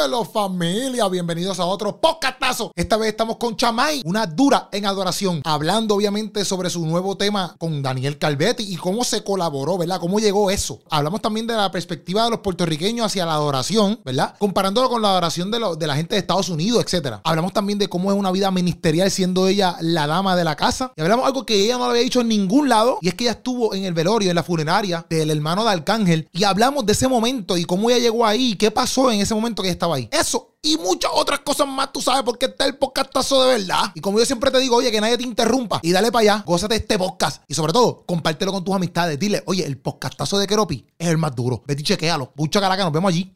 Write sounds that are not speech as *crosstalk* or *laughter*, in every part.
Dímelo familia, bienvenidos a otro Esta vez estamos con Chamay, una dura en adoración, hablando obviamente sobre su nuevo tema con Daniel Calvetti y cómo se colaboró, ¿verdad? Cómo llegó eso. Hablamos también de la perspectiva de los puertorriqueños hacia la adoración, ¿verdad? Comparándolo con la adoración de, de la gente de Estados Unidos, etcétera. Hablamos también de cómo es una vida ministerial siendo ella la dama de la casa. Y hablamos algo que ella no lo había dicho en ningún lado y es que ella estuvo en el velorio, en la funeraria del hermano de Arcángel y hablamos de ese momento y cómo ella llegó ahí y qué pasó en ese momento que estaba ahí. Eso y muchas otras cosas más, tú sabes, porque está el podcastazo de verdad. Y como yo siempre te digo, oye, que nadie te interrumpa y dale para allá, gózate este podcast. Y sobre todo, compártelo con tus amistades. Dile, oye, el podcastazo de Keropi es el más duro. Vete y chequéalo. Mucha caraca, nos vemos allí.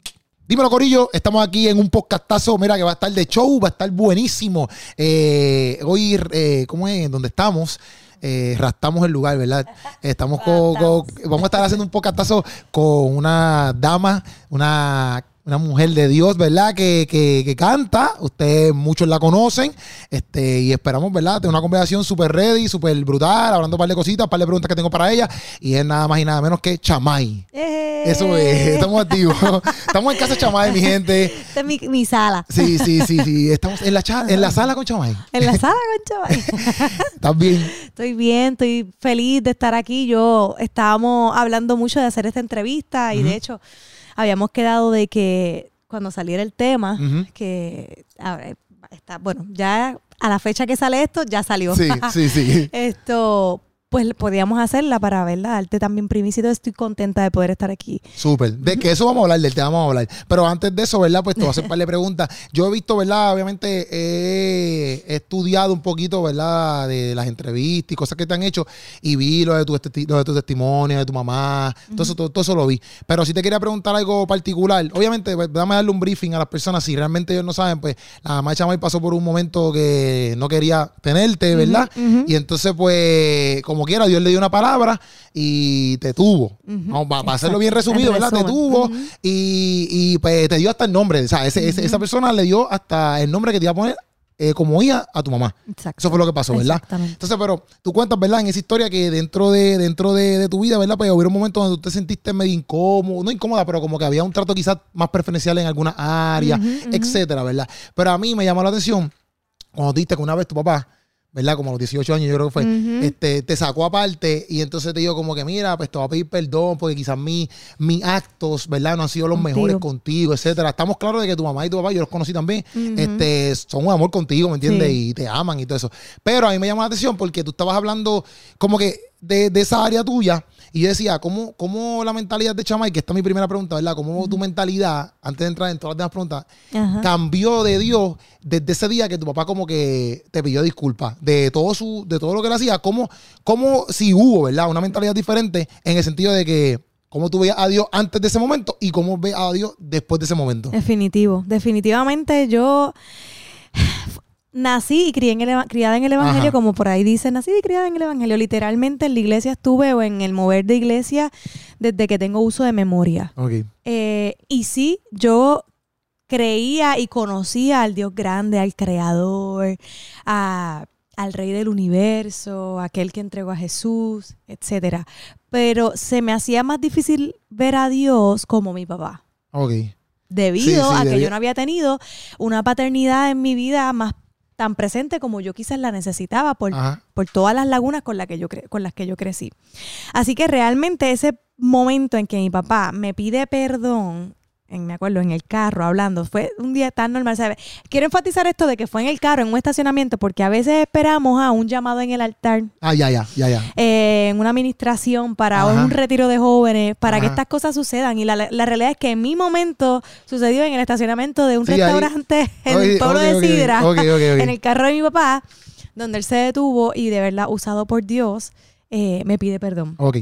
Dímelo, Corillo. Estamos aquí en un podcastazo. Mira, que va a estar de show, va a estar buenísimo. Eh, hoy, eh, ¿cómo es? ¿Dónde estamos? Eh, rastamos el lugar, ¿verdad? *laughs* Estamos con, con, Vamos a estar haciendo un podcastazo con una dama, una una mujer de Dios, ¿verdad? Que, que, que, canta. Ustedes muchos la conocen. Este, y esperamos, ¿verdad? Tener una conversación súper ready, súper brutal, hablando un par de cositas, un par de preguntas que tengo para ella. Y es nada más y nada menos que Chamay. Eh. Eso es, estamos activos. *laughs* estamos en casa de Chamay, mi gente. Esta es mi, mi, sala. Sí, sí, sí, sí. Estamos en la, cha en la sala con Chamay. En la sala con Chamay. *laughs* ¿Estás bien? Estoy bien, estoy feliz de estar aquí. Yo estábamos hablando mucho de hacer esta entrevista y uh -huh. de hecho habíamos quedado de que cuando saliera el tema, uh -huh. que a ver, está, bueno, ya a la fecha que sale esto, ya salió. Sí, sí, sí. *laughs* esto, pues podíamos hacerla para verla, darte también primicia. Estoy contenta de poder estar aquí. Súper. De que eso vamos a hablar, del tema vamos a hablar. Pero antes de eso, ¿verdad? Pues te voy a hacer un par de preguntas. Yo he visto, ¿verdad? Obviamente he, he, estudiado un poquito, ¿verdad? De las entrevistas y cosas que te han hecho. Y vi lo de tu, lo de tu testimonio, de tu mamá. Todo, eso, todo, todo, eso lo vi. Pero si te quería preguntar algo particular, obviamente, pues, dame darle un briefing a las personas. Si realmente ellos no saben, pues la mamá de Chamay pasó por un momento que no quería tenerte, ¿verdad? Uh -huh. Y entonces, pues, como quiera, Dios le dio una palabra y te tuvo. Uh -huh. Para, para hacerlo bien *laughs* resumido, ¿verdad? Te tuvo uh -huh. y, y, pues te dio hasta el nombre. O sea, ese, uh -huh. esa persona le dio hasta el nombre que te iba a poner eh, como hija a tu mamá. Exacto. Eso fue lo que pasó, ¿verdad? Entonces, pero tú cuentas, ¿verdad? En esa historia que dentro de dentro de, de tu vida, ¿verdad? Pues hubo un momento donde tú te sentiste medio incómodo, no incómoda, pero como que había un trato quizás más preferencial en alguna área, etcétera, ¿verdad? Pero a mí me llamó la atención cuando diste que una vez tu papá ¿verdad? Como a los 18 años yo creo que fue, uh -huh. este, te sacó aparte y entonces te dijo como que mira, pues te voy a pedir perdón porque quizás mis mi actos, ¿verdad? No han sido los contigo. mejores contigo, etcétera. Estamos claros de que tu mamá y tu papá, yo los conocí también, uh -huh. este, son un amor contigo, ¿me entiendes? Sí. Y te aman y todo eso. Pero a mí me llamó la atención porque tú estabas hablando como que de, de esa área tuya y yo decía, ¿cómo, ¿cómo la mentalidad de Chamay, que esta es mi primera pregunta, ¿verdad? ¿Cómo uh -huh. tu mentalidad, antes de entrar en todas las demás preguntas, uh -huh. cambió de Dios desde ese día que tu papá como que te pidió disculpas de todo su, de todo lo que él hacía? ¿Cómo, cómo si hubo, ¿verdad? Una mentalidad diferente en el sentido de que cómo tú veías a Dios antes de ese momento y cómo ves a Dios después de ese momento. Definitivo, definitivamente yo nací y crié en el, criada en el Evangelio, Ajá. como por ahí dice, nací y criada en el Evangelio. Literalmente en la iglesia estuve o en el mover de iglesia desde que tengo uso de memoria. Okay. Eh, y sí, yo creía y conocía al Dios grande, al Creador, a, al Rey del Universo, aquel que entregó a Jesús, etcétera. Pero se me hacía más difícil ver a Dios como mi papá. Okay. Debido sí, sí, a que yo no había tenido una paternidad en mi vida más tan presente como yo quizás la necesitaba por, por todas las lagunas con, la que yo con las que yo crecí. Así que realmente ese momento en que mi papá me pide perdón en, me acuerdo, en el carro hablando. Fue un día tan normal. ¿sabes? Quiero enfatizar esto de que fue en el carro, en un estacionamiento, porque a veces esperamos a un llamado en el altar. Ah, ya, ya, ya, ya. Eh, en una administración para Ajá. un retiro de jóvenes, para Ajá. que estas cosas sucedan. Y la, la, realidad es que en mi momento sucedió en el estacionamiento de un sí, restaurante ahí. *laughs* en okay, el pueblo okay, de Sidra, okay, en el carro de mi papá, donde él se detuvo y de verdad, usado por Dios, eh, me pide perdón. Ok.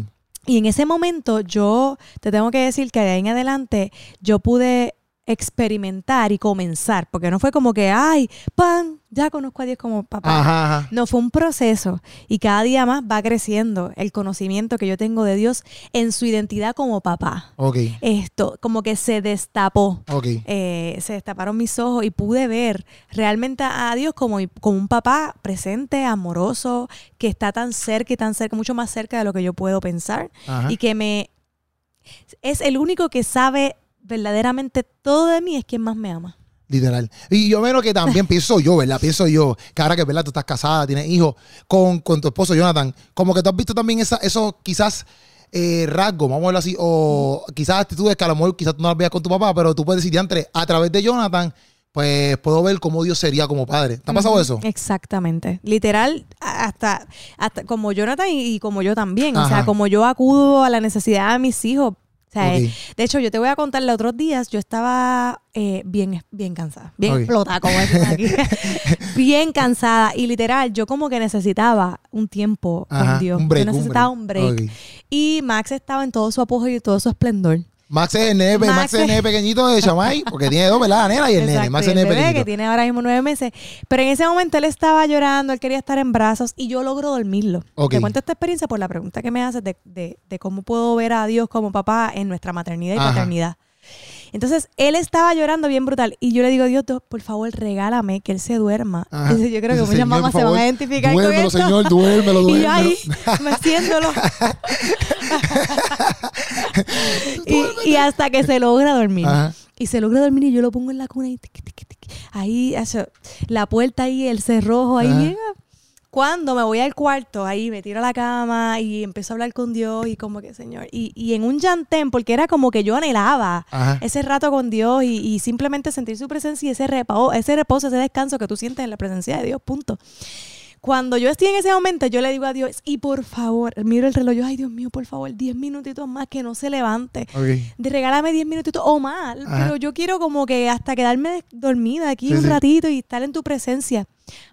Y en ese momento yo te tengo que decir que de ahí en adelante yo pude experimentar y comenzar, porque no fue como que, ay, pan, ya conozco a Dios como papá. Ajá, ajá. No, fue un proceso y cada día más va creciendo el conocimiento que yo tengo de Dios en su identidad como papá. Okay. Esto, como que se destapó. Okay. Eh, se destaparon mis ojos y pude ver realmente a Dios como, como un papá presente, amoroso, que está tan cerca y tan cerca, mucho más cerca de lo que yo puedo pensar ajá. y que me... Es el único que sabe verdaderamente todo de mí es quien más me ama. Literal. Y yo menos que también *laughs* pienso yo, ¿verdad? Pienso yo, que ahora que, ¿verdad? Tú estás casada, tienes hijos con, tu esposo Jonathan, como que tú has visto también esa, esos quizás eh, rasgos, vamos a verlo así, o quizás actitudes que a lo mejor quizás tú no las veas con tu papá, pero tú puedes decir, entre a través de Jonathan, pues puedo ver cómo Dios sería como padre. ¿Te ha pasado eso? Exactamente. Literal, hasta, hasta como Jonathan y, como yo también. O sea, como yo acudo a la necesidad de mis hijos, de hecho, yo te voy a contar, los otros días yo estaba eh, bien, bien cansada, bien explotada, como decimos aquí. *laughs* bien cansada. Y literal, yo como que necesitaba un tiempo con Dios. yo necesitaba un break. Y Max estaba en todo su apogeo y todo su esplendor. Max es el nene, Max, es el pequeñito de Chamay, porque tiene dos, ¿verdad? La nena y el nene. Max es el nene que tiene ahora mismo nueve meses. Pero en ese momento él estaba llorando, él quería estar en brazos y yo logro dormirlo. Te cuento esta experiencia por la pregunta que me haces de, de, de, cómo puedo ver a Dios como papá en nuestra maternidad y paternidad. Entonces él estaba llorando bien brutal y yo le digo, Dios, por favor, regálame que él se duerma. yo creo que muchas mamás se van a identificar duérmelo, con Señor, duérmelo, duérmelo. *laughs* Y yo ahí, meciéndolo. *laughs* y, y, hasta que se logra dormir. Y se logra dormir y yo lo pongo en la cuna y ahí, la puerta ahí, el cerrojo ahí, bien cuando me voy al cuarto, ahí me tiro a la cama y empiezo a hablar con Dios y como que, Señor, y, y en un llantén, porque era como que yo anhelaba ese rato con Dios y, simplemente sentir su presencia y ese reposo, ese reposo, ese descanso que tú sientes en la presencia de Dios, punto. Cuando yo estoy en ese momento, yo le digo a Dios, y por favor, miro el reloj, yo, ay Dios mío, por favor, 10 minutitos más que no se levante. De regálame 10 minutitos o más, pero yo quiero como que hasta quedarme dormida aquí un ratito y estar en tu presencia.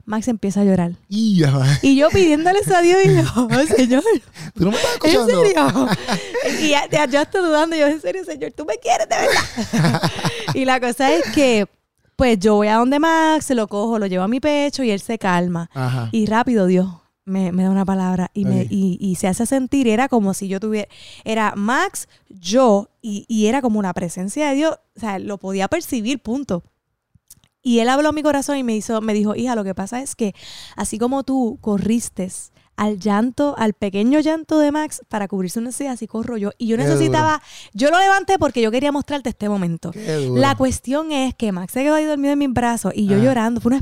Max empieza a llorar. Y, yo pidiéndole a Dios y yo, *laughs* Señor. ¿Tú no me estás escuchando? ¿En serio? y ya, yo estoy dudando, yo, en serio, Señor, tú me quieres de verdad. *laughs* y la cosa es que, pues yo voy a donde Max, se lo cojo, lo llevo a mi pecho y él se calma. Y rápido, Dios. Me, da una palabra y, me, y, se hace sentir, era como si yo tuviera, era Max, yo, y, y era como una presencia de Dios, o sea, lo podía percibir, punto. Y él habló a mi corazón y me, hizo, me dijo, hija, lo que pasa es que así como tú corriste al llanto, al pequeño llanto de Max para cubrirse una necesidad, así corro yo. Y yo necesitaba, yo lo levanté porque yo quería mostrarte este momento. La cuestión es que Max se quedó ahí dormido en mis brazos y yo llorando. Fue una...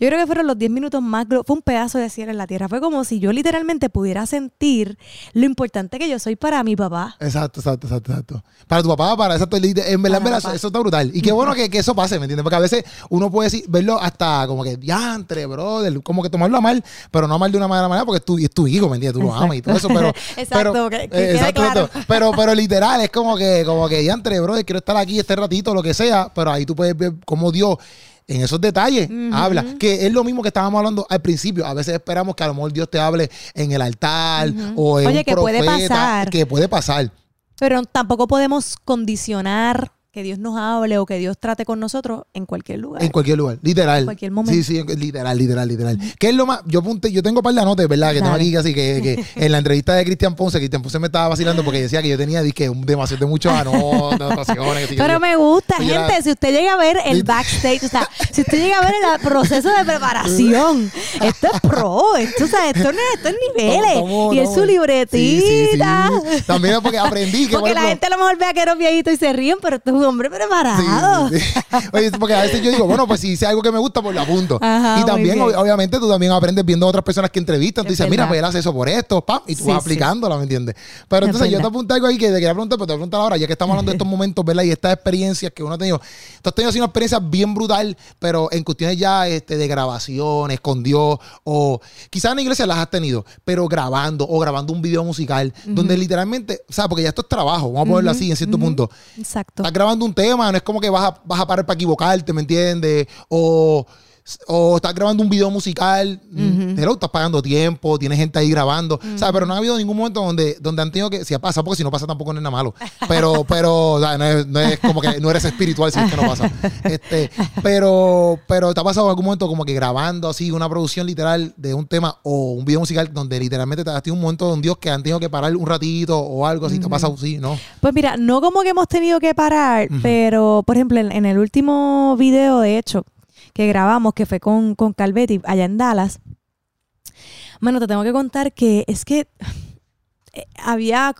Yo creo que fueron los 10 minutos más, fue un pedazo de cielo en la tierra. Fue como si yo literalmente pudiera sentir lo importante que yo soy para mi papá. Exacto, exacto, exacto, exacto. Para tu papá, para exacto. En verdad, eso está brutal. Y qué bueno que, que, eso pase, ¿me entiendes? Porque a veces uno puede decir, verlo hasta como que diantre, brother, como que tomarlo a mal, pero no a mal de una manera manera porque es tu, es tu hijo, ¿me entiendes? Tú lo amas y todo eso, pero. *laughs* exacto, pero, eh, exacto, Pero, pero literal, es como que, como que diantre, brother, quiero estar aquí este ratito, lo que sea, pero ahí tú puedes ver cómo Dios en esos detalles habla. Que es lo mismo que estábamos hablando al principio. A veces esperamos que a lo mejor Dios te hable en el altar o en Oye, que puede pasar. Que puede pasar. Pero tampoco podemos condicionar que Dios nos hable o que Dios trate con nosotros en cualquier lugar. En cualquier lugar, literal. En cualquier momento. Sí, sí, literal, literal, literal. ¿Qué es lo más? Yo apunté, yo tengo un par de anotes, ¿verdad? Que tengo aquí así que, que *laughs* en la entrevista de Cristian Ponce, Cristian Ponce me estaba vacilando porque decía que yo tenía dije, demasiado de muchos anotaciones. Pero me gusta, gente, si usted llega a ver el backstage, o sea, si usted llega a ver el proceso de preparación, *laughs* esto es pro, esto, o sea, esto, no, esto es niveles. y es su libretita. También es porque aprendí que Porque la gente a lo mejor ve a que eres viejito y se ríen, pero esto un hombre preparado. *laughs* Oye, porque a veces yo digo, bueno, pues si hice algo que me gusta, pues lo apunto. y también, obviamente, tú también aprendes viendo a otras personas que entrevistan. Tú dices, mira, pues él hace eso por esto, pam, y tú vas aplicándola, ¿me entiendes? Pero entonces yo te apunté algo ahí que te quería preguntar, pero te voy a preguntar ahora, ya que estamos hablando de estos *laughs* momentos, ¿verdad? Y estas experiencias que uno ha tenido. Tú has tenido así una experiencia bien brutal, pero en cuestiones ya este, de grabaciones con Dios, o quizás en la iglesia las has tenido, pero grabando, o grabando un video musical, donde literalmente, o sea, porque ya esto es trabajo, vamos a ponerlo así en cierto punto. Exacto. Estás grabando un tema, no es como que vas a, vas a parar para equivocarte, ¿me entiendes? O o estás grabando un video musical, pero estás pagando tiempo, tienes gente ahí grabando. O sea, pero no ha habido ningún momento donde, donde han tenido que, si ha pasado, porque si no pasa tampoco no es nada malo. Pero, pero, no, es, como que no eres espiritual si es que no pasa. Este, pero, pero te ha pasado algún momento como que grabando así una producción literal de un tema o un video musical donde literalmente te has tenido un momento donde Dios que han tenido que parar un ratito o algo así, te ha pasado así, ¿no? Pues mira, no como que hemos tenido que parar, pero por ejemplo, en el último video, de hecho, que grabamos, que fue con, con Calvetti allá en Dallas. Bueno, te tengo que contar que es que eh, había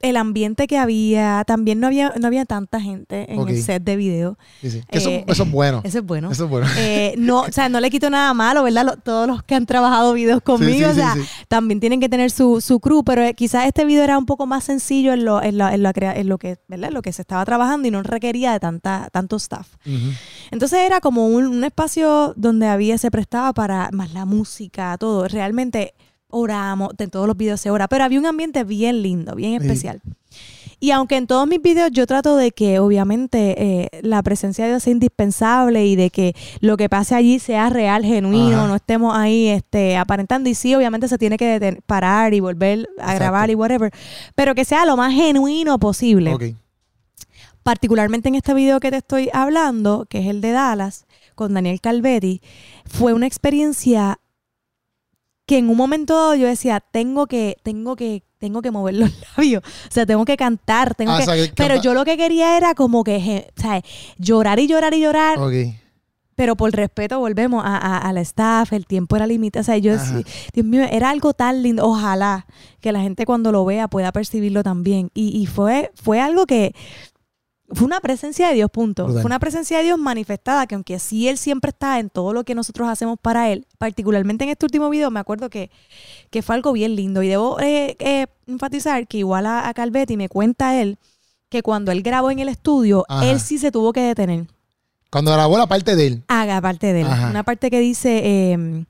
el ambiente que había, también no había, no había tanta gente en el set de video. eso, es bueno. *laughs* Eso es bueno. Eso es bueno. Eh, no, o sea, no le quito nada malo, ¿verdad? todos los que han trabajado videos conmigo, o sea, también tienen que tener su, su crew, pero eh, quizás este video era un poco más sencillo en lo, en, en, lo que, ¿verdad? lo que se estaba trabajando y no requería de tanta, tanto staff. Entonces era como un, un espacio donde había, se prestaba para más la música, todo. Realmente oramos, en todos los videos se ora, pero había un ambiente bien lindo, bien especial. Y aunque en todos mis videos yo trato de que obviamente eh, la presencia de Dios sea indispensable y de que lo que pase allí sea real, genuino, no estemos ahí este, aparentando. Y sí, obviamente se tiene que parar y volver a grabar y whatever, pero que sea lo más genuino posible. Particularmente en este video que te estoy hablando, que es el de Dallas, con Daniel Calvetti, fue una experiencia que en un momento yo decía, tengo que, tengo que, tengo que mover los *laughs* labios, o sea, tengo que cantar, tengo ah, que, pero yo lo que quería era como que. Llorar y llorar y llorar. Pero por respeto volvemos a, al staff, el tiempo era limitado. O sea, yo, Dios mío, era algo tan lindo. Ojalá que la gente cuando lo vea pueda percibirlo también. Y, y fue, fue algo que, fue una presencia de Dios, punto. Fue una presencia de Dios manifestada, que aunque sí Él siempre está en todo lo que nosotros hacemos para Él, particularmente en este último video, me acuerdo que, que fue algo bien lindo. Y debo eh, eh, enfatizar que igual a, Calvetti me cuenta él que cuando él grabó en el estudio, él sí se tuvo que detener. Cuando grabó la parte de él. Haga parte de él. Una parte que dice em,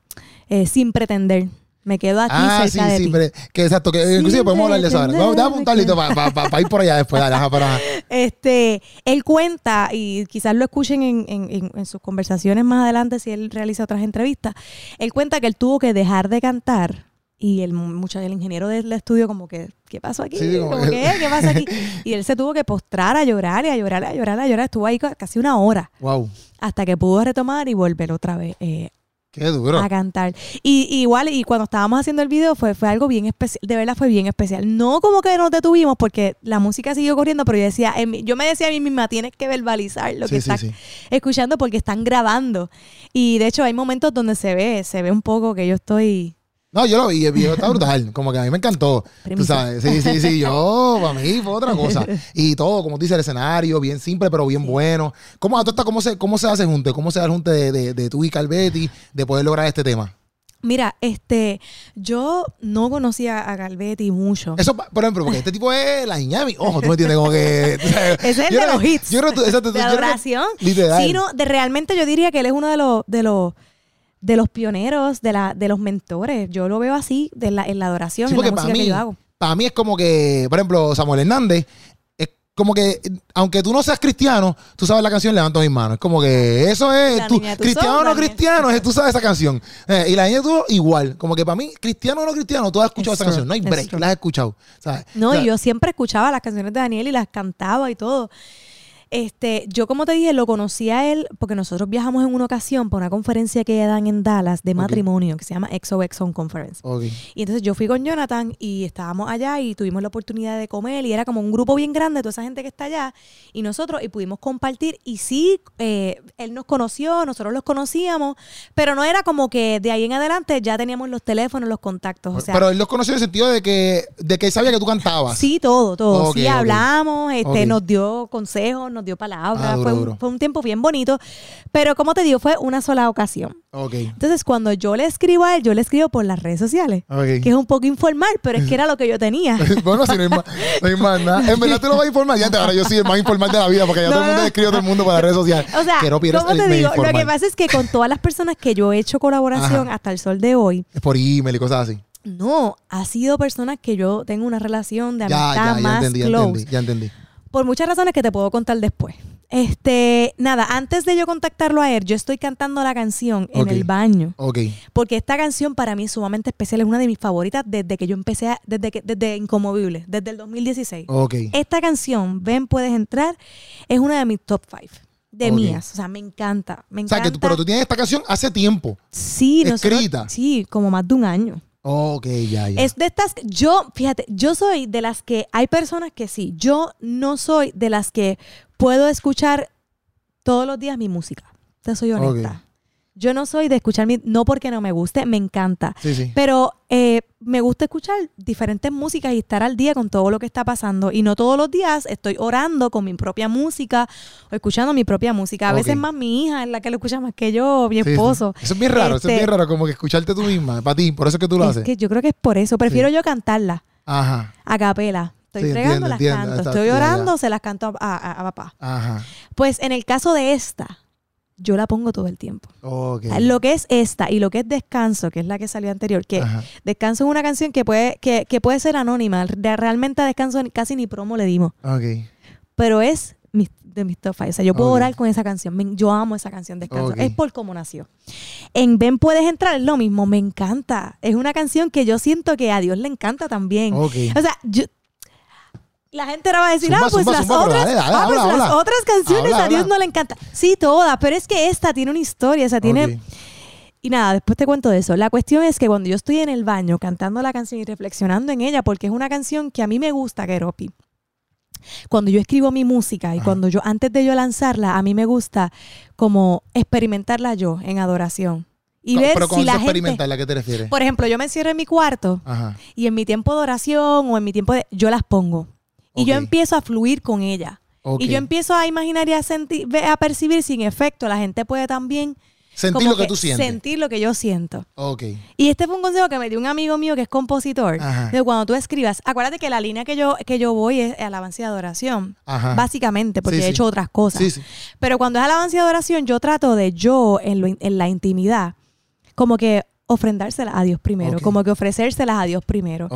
eh, sin pretender. Me quedo aquí ah, cerca sí, sí, Pero, que exacto, que inclusive podemos hablar de eso ahora. Vamos, a apuntarlo para ir por allá después. Dale, para... Este, él cuenta, y quizás lo escuchen en, en, en, sus conversaciones más adelante si él realiza otras entrevistas, él cuenta que él tuvo que dejar de cantar y el, mucho, el ingeniero del estudio como que, ¿qué pasó aquí? ¿Qué pasa aquí? *laughs* Y él se tuvo que postrar a llorar y a llorar, a llorar, a llorar. Estuvo ahí casi una hora. Wow. Hasta que pudo retomar y volver otra vez eh, Qué duro. A cantar. Y, igual, y cuando estábamos haciendo el video fue, fue algo bien especial, de verdad fue bien especial. No como que nos detuvimos porque la música siguió corriendo, pero yo decía, yo me decía a mí misma, tienes que verbalizar lo que estás escuchando porque están grabando. Y de hecho hay momentos donde se ve, se ve un poco que yo estoy no, yo lo vi, el video está brutal. Como que a mí me encantó. Tú sabes, sí, sí, sí. Yo, para mí fue otra cosa. *laughs* Y todo, como dice el escenario, bien simple, pero bien bueno. ¿Cómo, ¿cómo, se, ¿Cómo se hace junte? ¿Cómo se da el junte de, de, de tú y Calvetti de poder lograr este tema? Mira, este, yo no conocía a Calvetti mucho. Eso, por ejemplo, porque este tipo es la Iñami. Ojo, tú me entiendes como que. *laughs* Ese es el de los hits. Yo creo que de adoración. Sí, no, de realmente yo diría que él es uno de los, de los de los pioneros, de, la, de los mentores. Yo lo veo así de la, en la adoración, en la música que yo hago. Para mí es como que, por ejemplo, Samuel Hernández, es como que, aunque tú no seas cristiano, tú sabes la canción Levanto mis manos. Es como que eso es, cristiano o no cristiano, es, tú sabes esa canción. Eh, y la niña tú igual, como que para mí, cristiano o no cristiano, tú has escuchado esa canción, no hay break, la has escuchado. ¿sabes? No, yo siempre escuchaba las canciones de Daniel y las cantaba y todo. Este, yo como te dije, lo conocí a él porque nosotros viajamos en una ocasión para una conferencia que dan en Dallas de matrimonio que se llama XOXON Conference. Y entonces yo fui con Jonathan y estábamos allá y tuvimos la oportunidad de comer y era como un grupo bien grande, toda esa gente que está allá y nosotros y pudimos compartir y sí, eh, él nos conoció, nosotros los conocíamos, pero no era como que de ahí en adelante ya teníamos los teléfonos, los contactos. O sea, pero él los conoció en el sentido de que, de que sabía que tú cantabas. Sí, todo, todo. sí, hablamos, este, nos dio consejos, nos dio palabras. Ah, fue, un, fue, un, tiempo bien bonito. Pero como te digo, fue una sola ocasión. Entonces, cuando yo le escribo a él, yo le escribo por las redes sociales. Que es un poco informal, pero es que era lo que yo tenía. *laughs* bueno, si no hay más, no hay más nada. En verdad tú lo vas a informar. Ya te, ahora yo soy el más informal de la vida porque ya todo el mundo le escribe a todo el mundo por las redes sociales. O sea, ¿cómo te digo? Lo que pasa es que con todas las personas que yo he hecho colaboración hasta el sol de hoy. Es por email y cosas así. No, ha sido personas que yo tengo una relación de amistad ya, ya, más entendí, close. Ya entendí, ya entendí. Por muchas razones que te puedo contar después. Este, nada, antes de yo contactarlo a él, yo estoy cantando la canción en el baño. Ok. Porque esta canción para mí es sumamente especial, es una de mis favoritas desde que yo empecé, desde que, desde Incomovible, desde el 2016. Ok. Esta canción, Ven, puedes entrar, es una de mis top five. De mías, o sea, me encanta, me encanta. O sea, que pero tú tienes esta canción hace tiempo. Sí, escrita. sí, como más de un año. Ok, ya, ya. Es de estas, yo, fíjate, yo soy de las que, hay personas que sí, yo no soy de las que puedo escuchar todos los días mi música. Te soy honesta. Yo no soy de escuchar mi, no porque no me guste, me encanta. Sí, sí. Pero eh, me gusta escuchar diferentes músicas y estar al día con todo lo que está pasando. Y no todos los días estoy orando con mi propia música o escuchando mi propia música. A veces más mi hija es la que lo escucha más que yo, mi esposo. Eso es bien raro, eso es bien este, raro, como que escucharte tú misma, para ti, por eso es que tú lo haces. Que yo creo que es por eso. Prefiero yo cantarla. Ajá. A capela. Estoy fregando, las canto. Estoy orando, se las canto a, papá. Ajá. Pues en el caso de esta, yo la pongo todo el tiempo. Lo que es esta y lo que es Descanso, que es la que salió anterior, que Descanso es una canción que puede, que, puede ser anónima. realmente a Descanso casi ni promo le dimos. Pero es de mis top O sea, yo puedo orar con esa canción. yo amo esa canción Descanso. Es por cómo nació. En Ven Puedes Entrar es lo mismo. Me encanta. Es una canción que yo siento que a Dios le encanta también. O sea, yo, la gente ahora va a decir, ah, pues, las, otras, ah, pues las otras canciones a Dios no le encanta. Sí, todas, pero es que esta tiene una historia, o sea, tiene... Y nada, después te cuento de eso. La cuestión es que cuando yo estoy en el baño cantando la canción y reflexionando en ella, porque es una canción que a mí me gusta, Keropi. Cuando yo escribo mi música y cuando yo, antes de yo lanzarla, a mí me gusta como experimentarla yo en adoración. Y ver pero si la gente, experimentarla, ¿a qué te refieres? Por ejemplo, yo me encierro en mi cuarto y en mi tiempo de oración o en mi tiempo de... Yo las pongo. Y yo empiezo a fluir con ella. Y yo empiezo a imaginar y a, sentir, a percibir sin efecto. La gente puede también... Sentir lo que, tú sientes. Sentir lo que yo siento. Ok. Y este fue un consejo que me dio un amigo mío que es compositor. De cuando tú escribas, acuérdate que la línea que yo, que yo voy es alabanza y adoración. Básicamente, porque he hecho otras cosas. Pero cuando es alabanza y adoración, yo trato de yo, en, en la intimidad, como que ofrendárselas a Dios primero, como que ofrecérselas a Dios primero.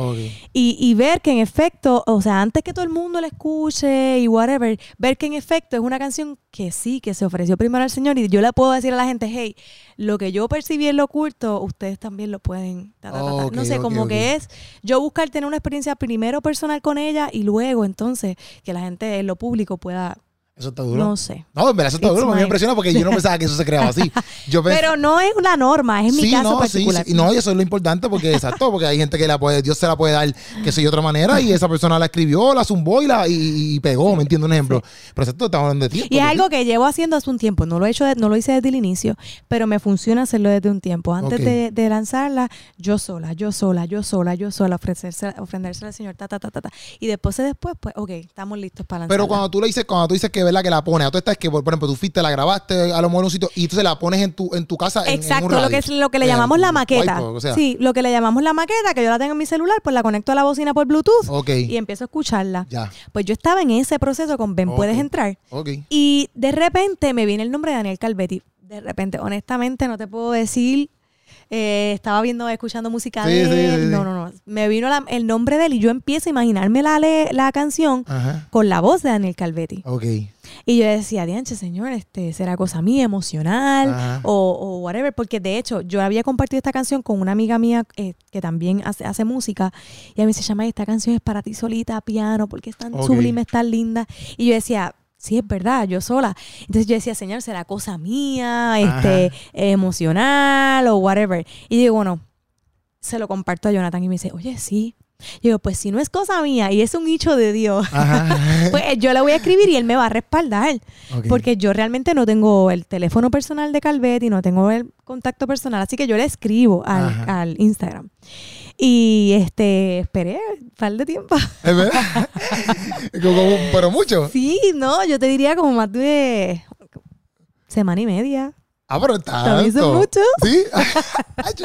Y, y, ver que en efecto, o sea, antes que todo el mundo la escuche y whatever, ver que en efecto es una canción que sí, que se ofreció primero al Señor y yo le puedo decir a la gente, hey, lo que yo percibí en lo oculto, ustedes también lo pueden. no sé, como que es yo buscar tener una experiencia primero personal con ella y luego entonces que la gente en lo público pueda ¿Eso está duro? No sé. No, en verdad eso está duro. Me impresiona porque yo no pensaba que eso se creaba así. *laughs* Pero no es una norma, es mi caso particular. Sí, no, y eso es lo importante porque, exacto, porque hay gente que la puede, Dios se la puede dar, que sé de otra manera, y esa persona la escribió, la zumbó y, la, y, pegó, ¿me entiendo un ejemplo? Pero exacto, estamos hablando de tiempo. Y es algo que llevo haciendo hace un tiempo. No lo he hecho, no lo hice desde el inicio, pero me funciona hacerlo desde un tiempo. Antes de, lanzarla, yo sola, yo sola, yo sola, yo sola, ofrecerse, ofrenderse al Señor, ta, ta, ta, ta, Y después, después, pues, ok, estamos listos para lanzarla. Pero cuando tú le dices, cuando tú dices que, ¿verdad? Que la pone, a es que, por, ejemplo, tú fuiste, la grabaste a lo mejor un sitio y entonces la pones en tu, en tu casa. Exacto, lo que es lo que le llamamos la maqueta. Sí, lo que le llamamos la maqueta, que yo la tengo en mi celular, pues la conecto a la bocina por Bluetooth y empiezo a escucharla. Ya. Pues yo estaba en ese proceso con Ben, puedes entrar. Y de repente me viene el nombre de Daniel Calvetti. De repente, honestamente, no te puedo decir eh, estaba viendo, escuchando música de él. no, no, no. Me vino el nombre de él y yo empiezo a imaginarme la, la canción con la voz de Daniel Calvetti. Ok. Y yo decía, Dianche, señor, este, será cosa mía, emocional o, whatever. Porque de hecho, yo había compartido esta canción con una amiga mía eh, que también hace, hace, música. Y a mí se llama, esta canción es para ti solita, piano, porque es tan sublime, es tan linda. Y yo decía, sí es verdad, yo sola. Entonces yo decía, Señor, será cosa mía, este, emocional o whatever. Y digo, bueno, se lo comparto a Jonathan y me dice, oye, sí. Yo digo, pues si no es cosa mía y es un hecho de Dios, *laughs* pues yo le voy a escribir y él me va a respaldar. Porque yo realmente no tengo el teléfono personal de Calvet y no tengo el contacto personal, así que yo le escribo al, al Instagram. Y este, esperé un par de tiempo. *laughs* ¿Es verdad? *laughs* pero mucho. Sí, no, yo te diría como más de semana y media. Ah, pero está. ¿También son mucho? Sí. *laughs*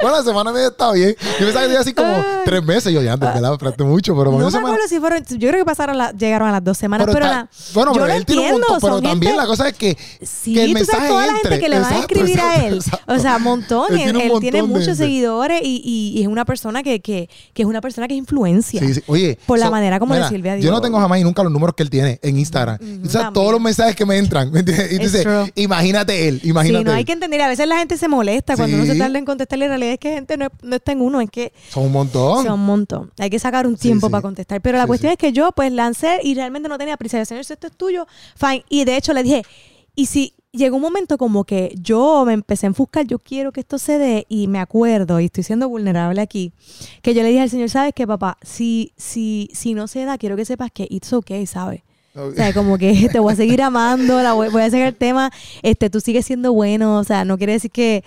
bueno, la semana media está bien. Yo pensaba que iba así como tres meses. Yo ya antes, ¿verdad? Esperaste mucho, pero no me semana... acuerdo si fueron. Yo creo que pasaron la, llegaron a las dos semanas, pero, la, Bueno, pero él tiene un montón. Pero también la cosa es que. Sí, que el tú sabes toda la gente que le va a escribir a él. *laughs* O sea, un montón. Él, tiene, muchos seguidores y, y, es una persona que, que, que, es una persona que influencia. Sí, sí. Oye. Por la manera como le sirve a Dios. Yo no tengo jamás y nunca los números que él tiene en Instagram. O sea, todos los mensajes que me entran. ¿me entiendes? Y dice, imagínate él, imagínate. Sí, no hay que entender a veces la gente se molesta cuando uno se tarda en contestar. La realidad es que gente no, está en uno, es que. Son un montón. Son un montón. Hay que sacar un tiempo para contestar. Pero la cuestión es que yo, pues, lancé y realmente no tenía prisa. Señor, esto es tuyo, fine. Y de hecho le dije, y si llegó un momento como que yo me empecé a enfuscar, yo quiero que esto se dé y me acuerdo, y estoy siendo vulnerable aquí, que yo le dije al Señor, ¿sabes qué, papá? Si, si, si no se da, quiero que sepas que it's okay, ¿sabes? O sea, como que *laughs* te voy a seguir amando, la voy, a seguir el tema, este, tú sigues siendo bueno, o sea, no quiere decir que,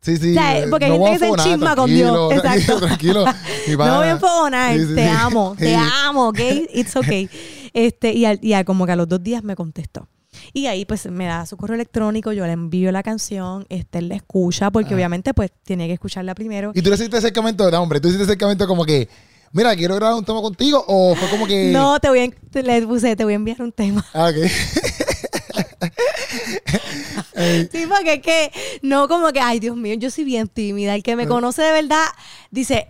Sí, sí. porque hay gente que se chisma con Dios. *laughs* Exacto. Tranquilo, tranquilo. no voy a enfogonar. te amo, te amo, ¿ok? It's okay. Este, y, al, y como que a los dos días me contestó. Y ahí pues me da su correo electrónico, yo le envío la canción, este, él la escucha, porque obviamente pues tiene que escucharla primero. ¿Y tú le hiciste acercamiento? No, hombre, tú hiciste acercamiento como que, mira, quiero grabar un tema contigo, o fue como que... No, te voy a, le puse, te voy a enviar un tema. Ah, ok. *laughs* sí, porque es que no como que, ay Dios mío, yo soy bien tímida. El que me conoce de verdad dice,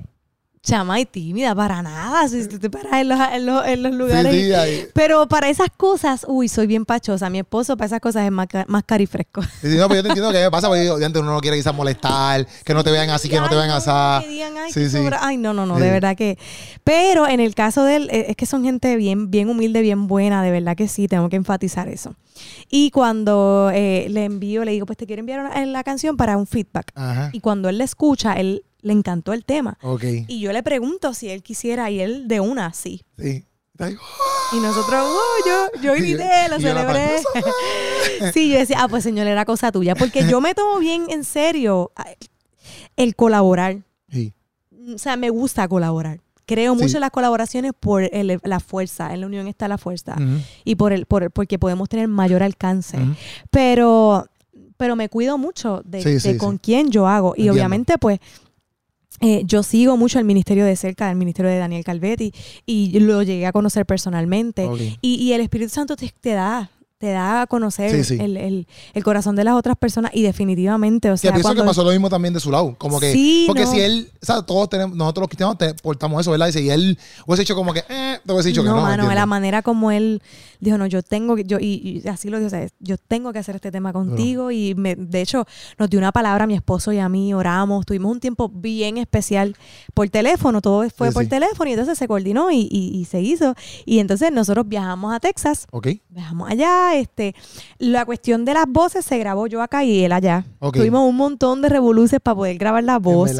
chama y tímida, para nada. Si te paras en los, en los, en los lugares. Pero para esas cosas, uy, soy bien pachosa. Mi esposo para esas cosas es más, más carifresco. Sí, no, pero yo te entiendo que pasa, porque antes uno no quiere quizás molestar, que no te vean así, que no te vean así. ay, sí, sí. ay, no, no, no, de verdad que. Pero en el caso de él, es que son gente bien, bien humilde, bien buena, de verdad que sí, tengo que enfatizar eso. Y cuando eh, le envío, le digo, pues te quiero enviar la canción para un feedback. Y cuando él le escucha, él le encantó el tema. Y yo le pregunto si él quisiera y él de una, sí. Sí. Y nosotros, oh, yo, yo grité, lo celebré. *laughs* sí, yo decía, ah, pues señor, era cosa tuya. Porque yo me tomo bien en serio el colaborar. Sí. O sea, me gusta colaborar. Creo mucho en las colaboraciones por la fuerza. En la unión está la fuerza. Y por el, por porque podemos tener mayor alcance. Pero pero me cuido mucho de, con quién yo hago. Y obviamente, pues, eh, yo sigo mucho el ministerio de cerca, el ministerio de Daniel Calvetti, y lo llegué a conocer personalmente. Y, y, el Espíritu Santo te, te da te da a conocer El, corazón de las otras personas y definitivamente, o sea, pienso que pasó lo mismo también de su lado, como que, porque si él, o sea, todos tenemos, nosotros los cristianos te portamos eso, ¿verdad? Y si él hubiese dicho como que, eh, te hubiese dicho que no. No, la manera como él dijo, no, yo tengo que, yo, y, así lo dijo, o sea, yo tengo que hacer este tema contigo y me, de hecho nos dio una palabra a mi esposo y a mí, oramos, tuvimos un tiempo bien especial por teléfono, todo fue por teléfono y entonces se coordinó y, y, se hizo. Y entonces nosotros viajamos a Texas, okay. viajamos allá, este, la cuestión de las voces se grabó yo acá y él allá, tuvimos un montón de revoluciones para poder grabar la voz.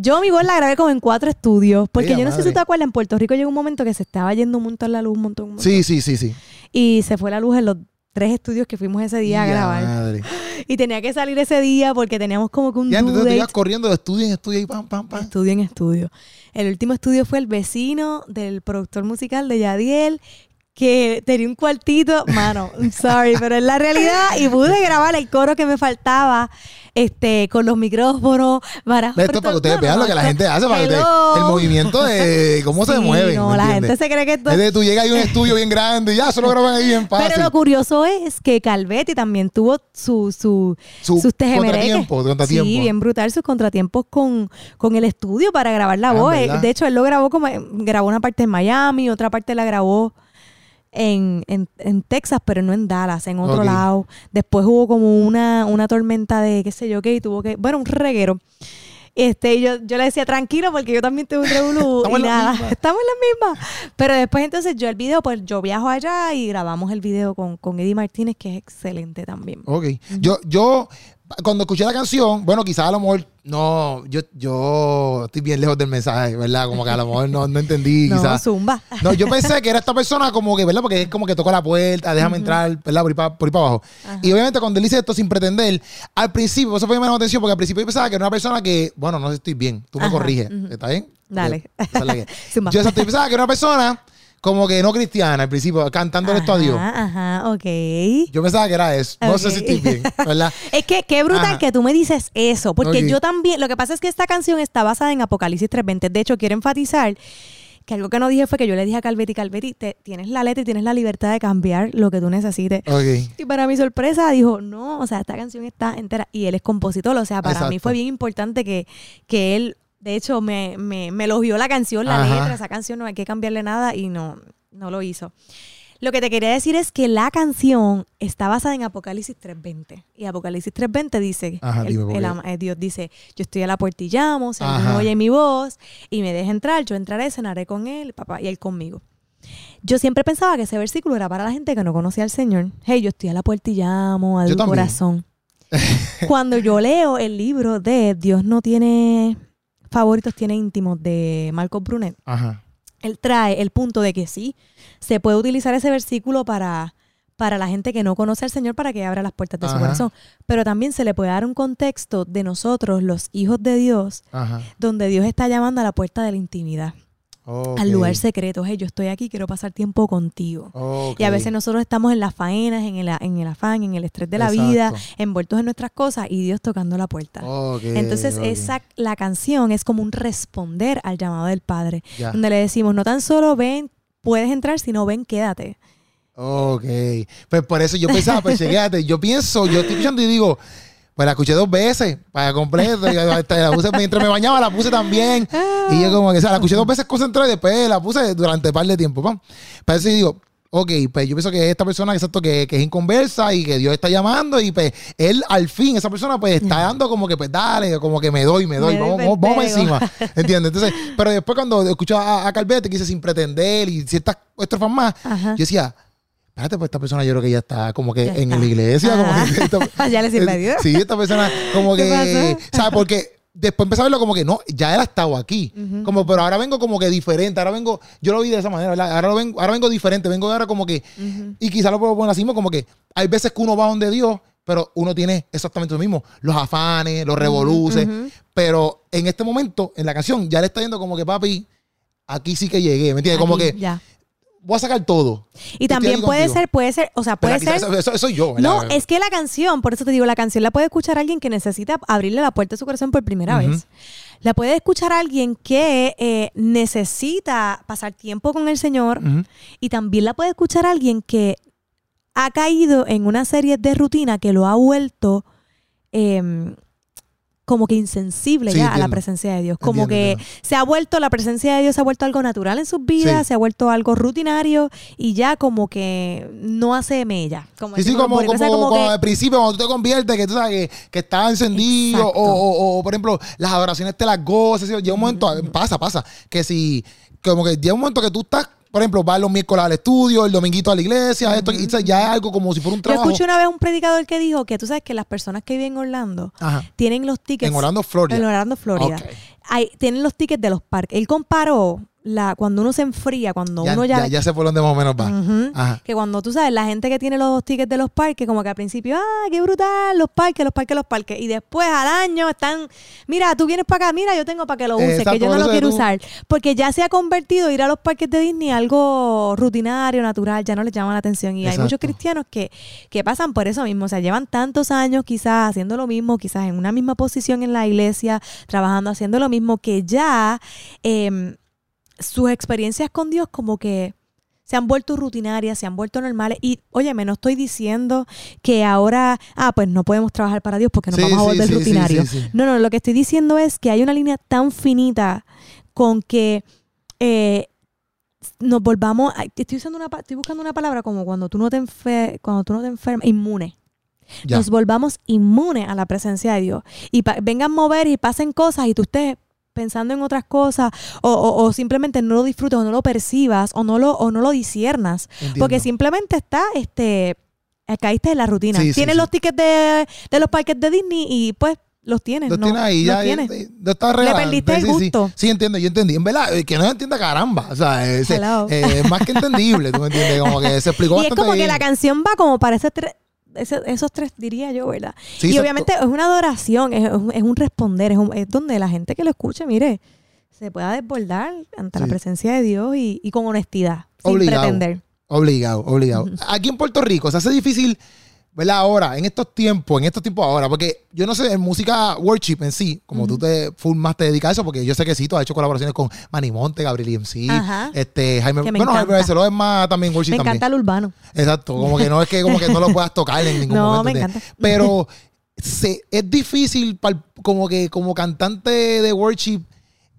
Yo mi voz la grabé como en cuatro estudios. Porque yo no sé si te acuerdas, en Puerto Rico llegó un momento que se estaba yendo un montón la luz, un montón, un montón. Sí, sí, sí, sí. Y se fue la luz en los tres estudios que fuimos ese día a grabar. Madre. Y tenía que salir ese día porque teníamos como que un Y entonces te ibas corriendo de estudio en estudio y pam, pam, pam. Estudio en estudio. El último estudio fue el vecino del productor musical de Yadiel, que tenía un cuartito, mano, sorry, pero es la realidad. Y pude grabar el coro que me faltaba este con los micrófonos para esto para que ustedes vean lo que la gente hace para que el movimiento de *laughs* cómo se mueve no la gente se cree que esto es tú llegas a un estudio bien grande y ya solo graban ahí bien fácil pero lo curioso es que Calvetti también tuvo su, su, sus contratiempos contratiempo. sí bien brutal sus contratiempos con, con el estudio para grabar la ah, voz. de hecho él lo grabó como grabó una parte en Miami otra parte la grabó en, en, Texas, pero no en Dallas, en otro lado. Después hubo como una, una tormenta de qué sé yo qué, y tuvo que, bueno, un reguero. Este, yo, yo le decía, tranquilo, porque yo también tuve un revolú *laughs* y nada, *laughs* estamos en la misma. Pero después entonces yo el video, pues yo viajo allá y grabamos el video con, con Eddie Martínez, que es excelente también. Ok. Yo, yo cuando escuché la canción, bueno, quizás a lo mejor no, yo, yo estoy bien lejos del mensaje, ¿verdad? Como que a lo mejor no, no entendí, *laughs* no, quizás. Zumba. No, yo pensé que era esta persona como que, ¿verdad? Porque es como que toca la puerta, déjame entrar, ¿verdad? Por ahí para, abajo. Y obviamente cuando él dice esto sin pretender, al principio, eso fue llamó atención, porque al principio yo pensaba que era una persona que, bueno, no sé si estoy bien, tú me corriges, ¿está bien? Dale. Yo, *laughs* yo pensaba que era una persona como que no cristiana al principio, cantando esto a Dios. Ajá, ok. Yo pensaba que era eso. No sé si estoy bien, ¿verdad? *laughs* es que qué brutal que tú me dices eso, porque yo también, lo que pasa es que esta canción está basada en Apocalipsis 3.20. De hecho, quiero enfatizar que algo que no dije fue que yo le dije a Calvetti, Calvetti, te, tienes la letra y tienes la libertad de cambiar lo que tú necesites. Y para mi sorpresa dijo, no, o sea, esta canción está entera. Y él es compositor, o sea, para mí fue bien importante que, que él de hecho, me, me, me elogió la canción, la letra, esa canción no hay que cambiarle nada y no, no lo hizo. Lo que te quería decir es que la canción está basada en Apocalipsis 3.20. Y Apocalipsis 3.20 dice, el, Dios dice, yo estoy a la puerta y llamo, si alguno oye mi voz y me deja entrar, yo entraré, cenaré con él, papá, y él conmigo. Yo siempre pensaba que ese versículo era para la gente que no conocía al Señor. Hey, yo estoy a la puerta y llamo, a tu corazón. *laughs* Cuando yo leo el libro de Dios no tiene favoritos tiene íntimos de Marco Brunet. Ajá. él trae el punto de que sí, se puede utilizar ese versículo para, para la gente que no conoce al Señor para que abra las puertas de su corazón. Pero también se le puede dar un contexto de nosotros, los hijos de Dios, donde Dios está llamando a la puerta de la intimidad. Al lugar secreto, hey, yo estoy aquí, quiero pasar tiempo contigo. Y a veces nosotros estamos en las faenas, en el, en el afán, en el estrés de la vida, envueltos en nuestras cosas y Dios tocando la puerta. Entonces, esa, la canción es como un responder al llamado del Padre, donde le decimos, no tan solo ven, puedes entrar, sino ven, quédate. Ok. Pues por eso yo pensaba, pues *laughs* quédate, yo pienso, yo estoy escuchando y digo, pues la escuché dos veces para completo. mientras me bañaba la puse también. Y yo como que, o sea, la escuché dos veces concentrada y después la puse durante un par de tiempo. Pero Para eso digo, ok, pues yo pienso que esta persona, exacto, que, que es inconversa y que Dios está llamando y pues él al fin, esa persona pues está dando como que pues dale, como que me doy, me doy, vamos, vamos, encima, *laughs* ¿entiendes? Entonces, pero después cuando escucho a, a Calvete que dice sin pretender y ciertas estrofas más, yo decía espérate, pues esta persona yo creo que ya está como que en la iglesia. Como que *laughs* *laughs* ya le sirve Sí, esta persona como que, ¿sabes? Porque después empecé a verlo como que no, ya él ha estado aquí. Como, pero ahora vengo como que diferente. Ahora vengo, yo lo vi de esa manera, ¿verdad? Ahora, vengo, ahora vengo diferente. Vengo ahora como que, y quizás lo puedo poner así, como que hay veces que uno va donde Dios, pero uno tiene exactamente lo mismo. Los afanes, los revoluces. Pero en este momento, en la canción, ya le está yendo como que, papi, aquí sí que llegué. ¿Me entiendes? como que ya voy a sacar todo. Y también puede ser, puede ser, o sea, puede ser. Eso, soy yo. No, es que la canción, por eso te digo, la canción la puede escuchar alguien que necesita abrirle la puerta de su corazón por primera vez. La puede escuchar alguien que eh, necesita pasar tiempo con el Señor. Y también la puede escuchar alguien que ha caído en una serie de rutina que lo ha vuelto. Eh, como que insensible ya a la presencia de Dios. Como que se ha vuelto, la presencia de Dios se ha vuelto algo natural en sus vidas, se ha vuelto algo rutinario y ya como que no hace mella. Como sí, sí, como, como, al principio cuando tú te conviertes, que tú sabes que, que está encendido o, o, por ejemplo, las adoraciones te las gozas. Llega un momento, pasa, pasa, que si, como que llega un momento que tú estás por ejemplo, vas los miércoles al estudio, el dominguito a la iglesia, esto ya es algo como si fuera un trabajo. Yo escuché una vez un predicador que dijo que tú sabes que las personas que viven en Orlando tienen los tickets. En Orlando, Florida. En Orlando, Florida. Hay, tienen los tickets de los parques. Él comparó la, cuando uno se enfría, cuando uno ya... Ya, ya sé por dónde más o menos va. Que cuando tú sabes, la gente que tiene los tickets de los parques, como que al principio, ah, qué brutal, los parques, los parques, los parques. Y después al año están, mira, tú vienes para acá, mira, yo tengo para que lo use, que yo no lo quiero usar. Porque ya se ha convertido ir a los parques de Disney algo rutinario, natural, ya no les llama la atención. Y hay muchos cristianos que, que pasan por eso mismo, o sea, llevan tantos años quizás haciendo lo mismo, quizás en una misma posición en la iglesia, trabajando, haciendo lo mismo, que ya... Eh, sus experiencias con Dios como que se han vuelto rutinarias, se han vuelto normales. Y, oye, me no estoy diciendo que ahora, ah, pues no podemos trabajar para Dios porque nos vamos a volver rutinarios. no, no, lo que estoy diciendo es que hay una línea tan finita con que eh, nos volvamos, estoy, usando una, estoy buscando una palabra como cuando tú no te, cuando tú no te enfermas, inmune. Nos volvamos inmunes a la presencia de Dios. Y vengan a mover y pasen cosas y tú estés pensando en otras cosas o, simplemente no lo disfrutes o no lo percibas o no lo, o no lo disiernas. Porque simplemente está, este, eh, caíste en la rutina. tienes los tickets de, los parques de Disney y pues los tienes. Los tienes ahí, ya, tienes. Le perdiste el gusto. Sí, entiendo, yo entendí. En verdad, eh, que no entienda caramba. O sea, es, eh, más que entendible, tú me entiendes. Como que se explicó *laughs* Y es como que la canción va como para ese esos tres diría yo, ¿verdad? y obviamente es una adoración, es, un responder, es, donde la gente que lo escuche, mire, se pueda desbordar ante la presencia de Dios y, con honestidad, sin pretender. Obligado, obligado. Aquí en Puerto Rico se hace difícil ¿verdad? Ahora, en estos tiempos, en estos tiempos ahora, porque yo no sé, en música worship en sí, como tú te full más te dedicas a eso, porque yo sé que sí, tú has hecho colaboraciones con Manny Monte, Gabriel MC, este, Jaime, bueno, Jaime Barceló es más también worship me también. Me encanta el urbano. Exacto, como que no es que como que no lo puedas tocar en ningún *laughs* momento. No, me encanta. Pero se, es difícil como que como cantante de worship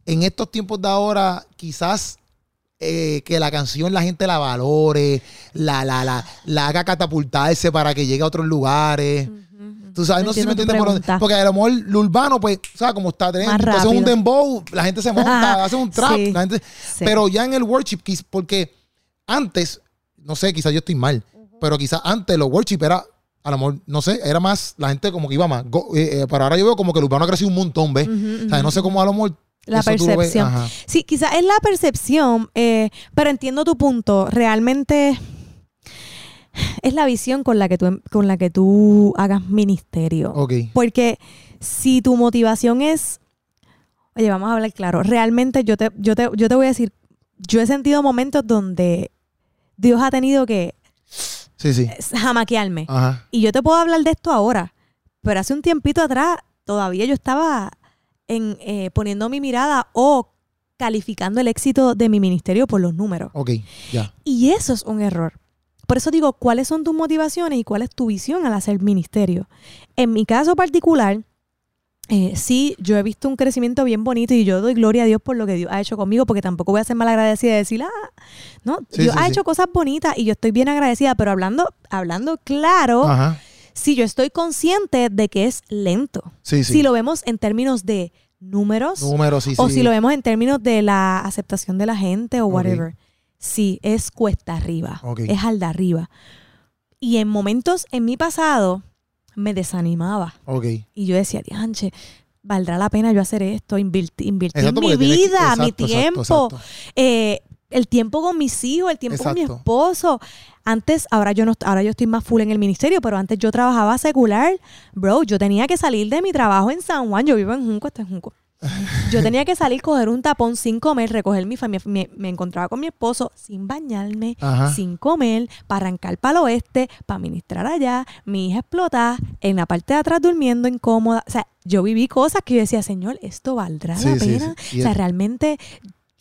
en estos tiempos de ahora, quizás eh, que la canción la gente la valore, la, la, la, la haga catapultarse para que llegue a otros lugares. Tú sabes, no, sé si me entiendes por Porque a lo mejor lo urbano, pues, ¿sabes? Como está teniendo, entonces un dembow, la gente se monta, hace un trap. Pero ya en el worship, porque antes, no sé, quizás yo estoy mal, pero quizás antes los worship era a lo mejor, no sé, era más, la gente como que iba más. Eh, eh, pero ahora yo veo como que el urbano ha crecido un montón, ¿ves? o sea, no sé cómo a lo mejor La percepción. Sí, quizás es la percepción, eh, pero entiendo tu punto. Realmente es la visión con la que tú, con la que tú hagas ministerio. Porque si tu motivación es, oye, vamos a hablar claro, realmente yo te, yo te, yo te voy a decir, yo he sentido momentos donde Dios ha tenido que sí, sí. jamaquearme. Y yo te puedo hablar de esto ahora, pero hace un tiempito atrás todavía yo estaba en, eh, poniendo mi mirada o calificando el éxito de mi ministerio por los números. Ok, ya. Y eso es un error. Por eso digo, ¿cuáles son tus motivaciones y cuál es tu visión al hacer ministerio? En mi caso particular, eh, sí, yo he visto un crecimiento bien bonito y yo doy gloria a Dios por lo que Dios ha hecho conmigo, porque tampoco voy a ser malagradecida y decir, ah, no, Dios ha hecho cosas bonitas y yo estoy bien agradecida, pero hablando, hablando claro, sí, yo estoy consciente de que es lento. Si lo vemos en términos de números, o si lo vemos en términos de la aceptación de la gente o whatever. Sí, es cuesta arriba. Es al de arriba. Y en momentos en mi pasado me desanimaba. Y yo decía, Dianche, ¿valdrá la pena yo hacer esto? Invertir, mi vida, mi tiempo. Eh, el tiempo con mis hijos, el tiempo con mi esposo. Antes, ahora yo no, ahora yo estoy más full en el ministerio, pero antes yo trabajaba secular. Bro, yo tenía que salir de mi trabajo en San Juan. Yo vivo en Junco, esto es Junco. Yo tenía que salir, coger un tapón sin comer, recoger mi familia. Me, encontraba con mi esposo sin bañarme, sin comer, para arrancar para el oeste, para ministrar allá. Mi hija explota en la parte de atrás durmiendo incómoda. O sea, yo viví cosas que yo decía, Señor, ¿esto valdrá la pena? o sea, realmente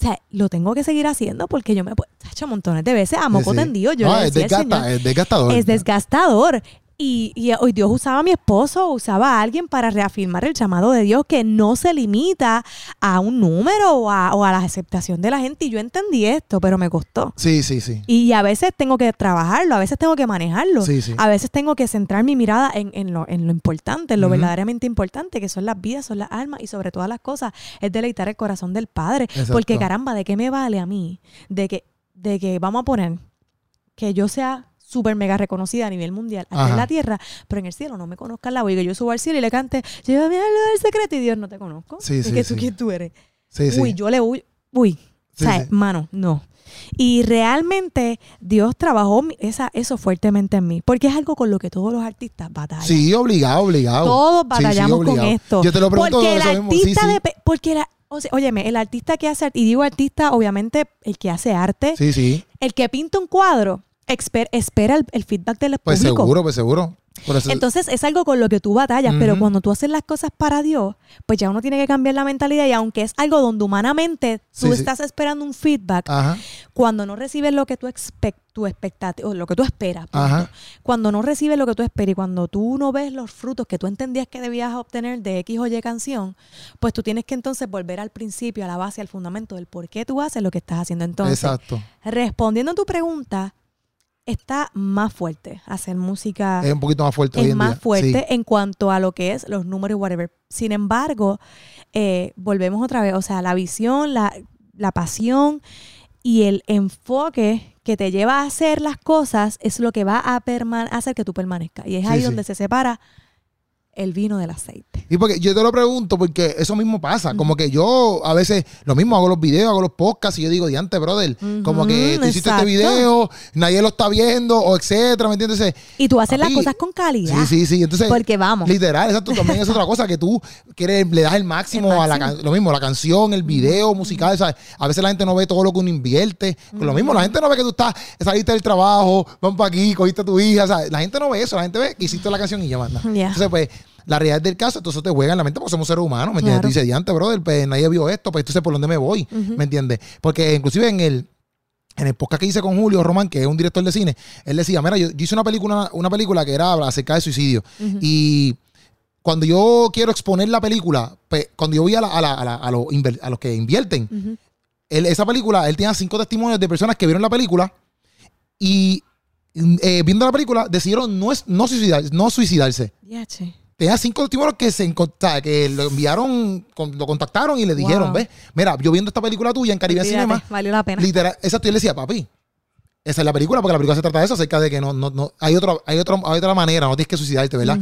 o sea, lo tengo que seguir haciendo porque yo me he hecho montones de veces a moco tendido. Yo es, es desgastador. Es desgastador. Y, hoy Dios usaba a mi esposo, usaba a alguien para reafirmar el llamado de Dios que no se limita a un número o a, la aceptación de la gente. Y yo entendí esto, pero me costó. Sí, sí, sí. Y a veces tengo que trabajarlo, a veces tengo que manejarlo. Sí, sí. A veces tengo que centrar mi mirada en, lo, importante, en lo verdaderamente importante, que son las vidas, son las almas y sobre todas las cosas, es deleitar el corazón del Padre. Porque caramba, ¿de qué me vale a mí? De que, de que vamos a poner que yo sea súper mega reconocida a nivel mundial en la tierra, pero en el cielo no me conozca la voy que yo subo al cielo y le cante, llévame a lo del secreto y Dios no te conozco. Sí, sí, que tú quién tú eres. Uy, yo le uy, uy, o sea, mano, no. Y realmente Dios trabajó esa, eso fuertemente en mí, porque es algo con lo que todos los artistas batallan. Sí, obligado, obligado. Todos batallamos con esto. Yo te lo pregunto porque el artista de, porque la, o sea, óyeme, el artista que hace, y digo artista, obviamente el que hace arte, sí, sí. el que pinta un cuadro, espera el, feedback del pues público. Pues seguro, pues seguro. Entonces es algo con lo que tú batallas, pero cuando tú haces las cosas para Dios, pues ya uno tiene que cambiar la mentalidad y aunque es algo donde humanamente tú estás esperando un feedback, cuando no recibes lo que tú tu o lo que tú esperas, cuando no recibes lo que tú esperas y cuando tú no ves los frutos que tú entendías que debías obtener de X o Y canción, pues tú tienes que entonces volver al principio, a la base, al fundamento del por qué tú haces lo que estás haciendo. Entonces, Exacto. respondiendo a tu pregunta, está más fuerte. Hacer música. Es un poquito más fuerte. Es más fuerte en cuanto a lo que es los números y whatever. Sin embargo, eh, volvemos otra vez. O sea, la visión, la, pasión y el enfoque que te lleva a hacer las cosas es lo que va a hacer que tú permanezcas. Y es ahí donde se separa el vino del aceite. Y porque yo te lo pregunto porque eso mismo pasa. Como que yo a veces lo mismo hago los videos, hago los podcasts y yo digo, diante, brother, como que tú hiciste este video, nadie lo está viendo, o etcétera, ¿me entiendes? Y tú haces las cosas con calidad. Sí, sí, sí. Entonces, porque vamos. Literal, exacto. También es otra cosa que tú quieres, le das el *laughs* máximo, a la lo mismo, la canción, el video musical, ¿sabes? A veces la gente no ve todo lo que uno invierte. Lo mismo, la gente no ve que tú estás, saliste del trabajo, vamos para aquí, cogiste a tu hija, ¿sabes? La gente no ve eso, la gente ve que hiciste la canción y ya manda. Entonces, pues, la realidad del caso, entonces te juega en la mente porque somos seres humanos, ¿me entiendes? Tú dices, diante, brother, pues nadie vio esto, pues entonces por dónde me voy, ¿me entiendes? Porque inclusive en el, en el podcast que hice con Julio Román, que es un director de cine, él decía, mira, yo, hice una película, una película que era acerca de suicidio. Y cuando yo quiero exponer la película, pues, cuando yo voy a, a, los que invierten, esa película, él tenía cinco testimonios de personas que vieron la película y eh, viendo la película decidieron no, no, no suicidarse tenía cinco testimonios que se que lo enviaron, lo contactaron y le dijeron, ve, mira, yo viendo esta película tuya en Caribe Cinema. Valió la pena. Literal, exacto, y él decía, papi, esa es la película, porque la película se trata de eso, acerca de que no, no, no hay, otro, hay, otro, hay otra manera, no tienes que suicidarte, ¿verdad?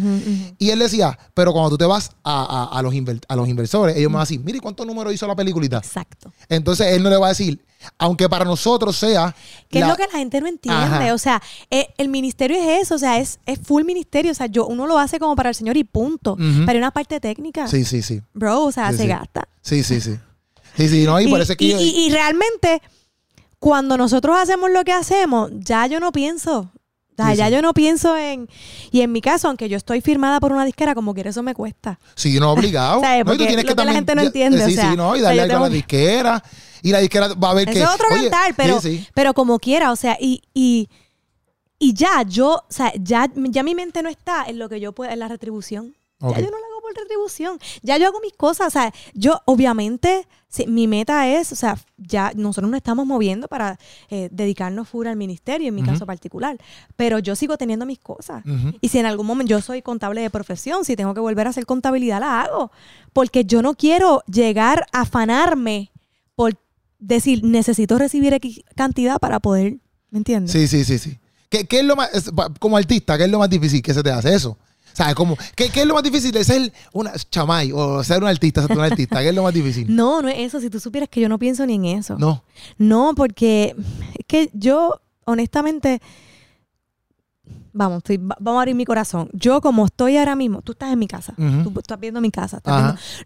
Y él decía, pero cuando tú te vas a, a, los, a los inversores, ellos me van a decir, mire, ¿cuántos números hizo la peliculita? Exacto. Entonces él no le va a decir, aunque para nosotros sea... Que es lo que la gente no entiende, o sea, eh, el ministerio es eso, o sea, es, es full ministerio, o sea, yo, uno lo hace como para el Señor y punto, pero hay una parte técnica. Sí, sí, sí. Bro, o sea, se gasta. Sí, sí, sí. Sí, sí, no, y, por eso que... y realmente cuando nosotros hacemos lo que hacemos, ya yo no pienso. ya yo no pienso en. Y en mi caso, aunque yo estoy firmada por una disquera, como quiera, eso me cuesta. Sí, no, obligado. *laughs* ¿Sabes? Porque no, y que, la gente no entiende. Sí, sí, no, y darle algo a la disquera. Y la disquera va a ver que. Es otro cantar, pero, pero como quiera, o sea, y, y, y ya, yo, o sea, ya, ya mi mente no está en lo que yo puedo, en la retribución. Ya yo no hago por retribución. Ya yo hago mis cosas. O sea, yo obviamente, mi meta es, o sea, ya nosotros nos estamos moviendo para eh, dedicarnos full al ministerio, en mi caso particular. Pero yo sigo teniendo mis cosas. Y si en algún momento yo soy contable de profesión, si tengo que volver a hacer contabilidad, la hago. Porque yo no quiero llegar a afanarme por decir, necesito recibir X cantidad para poder, ¿me entiendes? Sí, sí, sí, sí. ¿Qué, qué es lo más, como artista, qué es lo más difícil que se te hace eso? ¿Sabes? Como, ¿qué, ¿Qué, es lo más difícil de ser una chamay o ser un artista, ser un artista? ¿Qué es lo más difícil? *laughs* No, no es eso. Si tú supieras que yo no pienso ni en eso. No. No, porque es que yo, honestamente, vamos, vamos a abrir mi corazón. Yo como estoy ahora mismo, tú estás en mi casa, tú, estás viendo mi casa,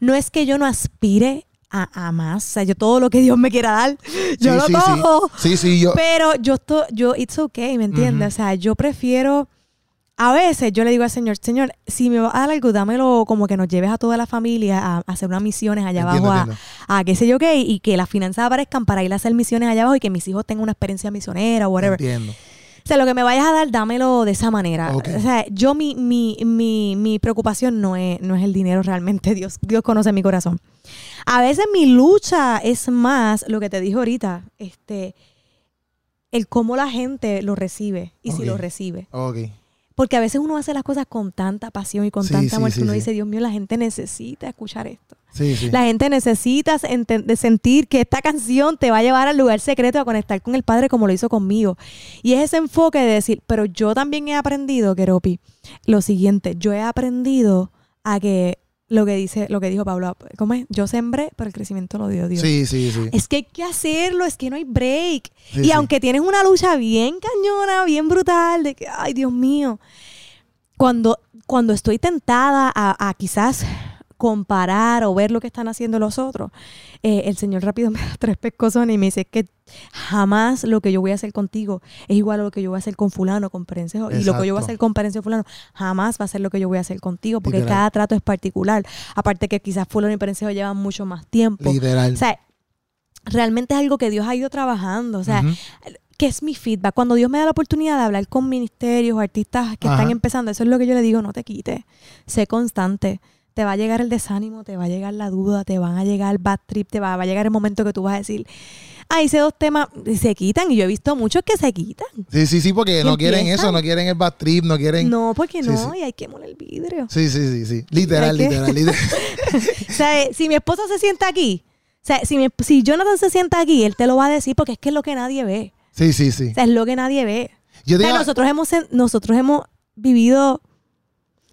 no es que yo no aspire a, más, o sea, yo todo lo que Dios me quiera dar, *laughs* yo lo cojo. Sí. sí, yo. Pero yo estoy, yo, it's okay, ¿me entiendes? O sea, yo prefiero a veces yo le digo al Señor, Señor, si me va a dar algo, dámelo como que nos lleves a toda la familia a, hacer unas misiones allá abajo, a, qué sé yo qué, y que las finanzas aparezcan para ir a hacer misiones allá abajo y que mis hijos tengan una experiencia misionera o whatever. Entiendo. O sea, lo que me vayas a dar, dámelo de esa manera. O sea, yo mi, mi, mi, mi preocupación no es, no es el dinero realmente. *laughs* Dios, Dios conoce mi corazón. A veces mi lucha es más lo que te dije ahorita, este, el cómo la gente lo recibe y si lo recibe. Okay. Porque a veces uno hace las cosas con tanta pasión y con tanta amor que uno dice, Dios mío, la gente necesita escuchar esto. La gente necesita sentir que esta canción te va a llevar al lugar secreto a conectar con el Padre como lo hizo conmigo. Y es ese enfoque de decir, pero yo también he aprendido, Keropi, lo siguiente, yo he aprendido a que lo que dice, lo que dijo Pablo, ¿cómo es? Yo sembré, pero el crecimiento lo dio Dios. Sí, sí, sí. Es que hay que hacerlo, es que no hay break. y aunque tienes una lucha bien cañona, bien brutal, de que, ay, Dios mío, cuando, cuando estoy tentada a, a quizás comparar o ver lo que están haciendo los otros, eh, el Señor rápido *laughs* me da tres pescozones y me dice que jamás lo que yo voy a hacer contigo es igual a lo que yo voy a hacer con fulano, con Perencejo. Y lo que yo voy a hacer con Perencejo fulano jamás va a ser lo que yo voy a hacer contigo, porque cada trato es particular. Aparte que quizás fulano y Perencejo llevan mucho más tiempo. Literal. O sea, realmente es algo que Dios ha ido trabajando. O sea, ¿qué es mi feedback? Cuando Dios me da la oportunidad de hablar con ministerios, artistas que están empezando, eso es lo que yo le digo, no te quites, sé constante te va a llegar el desánimo, te va a llegar la duda, te van a llegar el bad trip, te va, a llegar el momento que tú vas a decir, ah, hice dos temas y se quitan. Y yo he visto muchos que se quitan. Sí, sí, sí, porque no quieren eso, no quieren el bad trip, no quieren. No, porque no, y hay que moler el vidrio. Sí, sí, sí, sí. Literal, literal, *laughs* literal. o sea, si mi esposo se sienta aquí, o sea, si, mi, si Jonathan se sienta aquí, él te lo va a decir porque es que es lo que nadie ve. Sí, sí, sí. O sea, es lo que nadie ve. Yo nosotros hemos, nosotros hemos vivido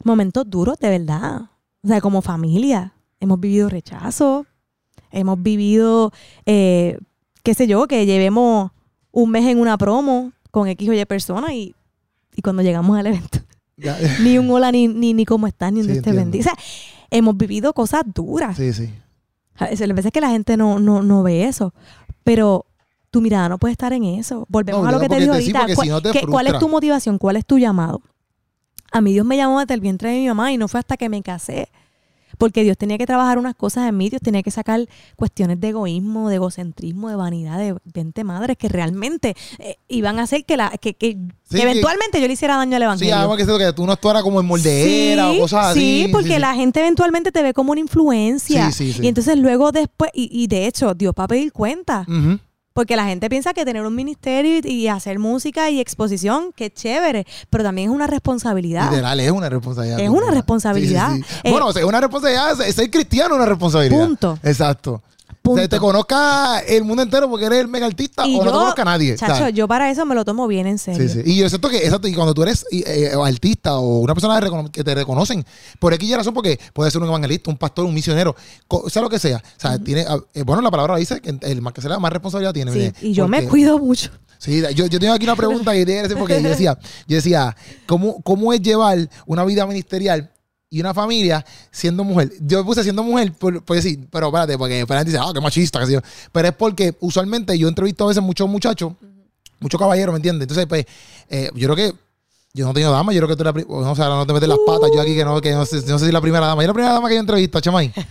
momentos duros, de verdad. O sea, como familia, hemos vivido rechazo, hemos vivido, eh, qué sé yo, que llevemos un mes en una promo con X o Y personas y, cuando llegamos al evento, *laughs* *laughs* ni un hola, ni, ni, cómo estás, ni un Dios te bendiga. O sea, hemos vivido cosas duras. Sí, sí. A veces que la gente no, no, no ve eso, pero tu mirada no puede estar en eso. Volvemos a lo que te digo ahorita. ¿Cuál es tu motivación? ¿Cuál es tu llamado? A mí Dios me llamó desde el vientre de mi mamá y no fue hasta que me casé. Porque Dios tenía que trabajar unas cosas en mí, Dios tenía que sacar cuestiones de egoísmo, de egocentrismo, de vanidad, de 20 madres que realmente eh, iban a hacer que la que, que, eventualmente yo le hiciera daño al evangelio. Sí, algo que, que tú no actuaras como en moldera o cosas así. Sí, porque la gente eventualmente te ve como una influencia. Y entonces luego después, y, de hecho, Dios va a pedir cuenta. Porque la gente piensa que tener un ministerio y, hacer música y exposición, que chévere, pero también es una responsabilidad. Literal, es una responsabilidad. Es una responsabilidad. bueno, es una responsabilidad, ser cristiano es una responsabilidad. Punto. Exacto. Punto. te conozca el mundo entero porque eres el mega artista o no te conozca nadie. Chacho, yo para eso me lo tomo bien en serio. Sí, sí. Y yo siento que, exacto, y cuando tú eres eh, artista o una persona que te reconocen, por aquí ya razón, porque puede ser un evangelista, un pastor, un misionero, sea lo que sea. O sea, tiene, ah, eh, bueno, la palabra dice que el más que sea más responsabilidad tiene. Sí, y yo me cuido mucho. Sí, yo, yo tengo aquí una pregunta que porque yo decía, yo decía, ¿cómo, ¿cómo es llevar una vida ministerial y una familia siendo mujer. Yo puse siendo mujer, por, por decir, pero espérate, porque espérate dice, ah, qué machista, que Pero es porque usualmente yo entrevisto a veces muchos muchachos, muchos caballeros, ¿me entiendes? Entonces, pues, eh, yo creo que yo no tengo dama, yo creo que tú la no, o sea, no te metes las patas, yo aquí que no, que no sé, no sé si la primera dama. Yo la primera dama que yo entrevisto, chamay. *laughs*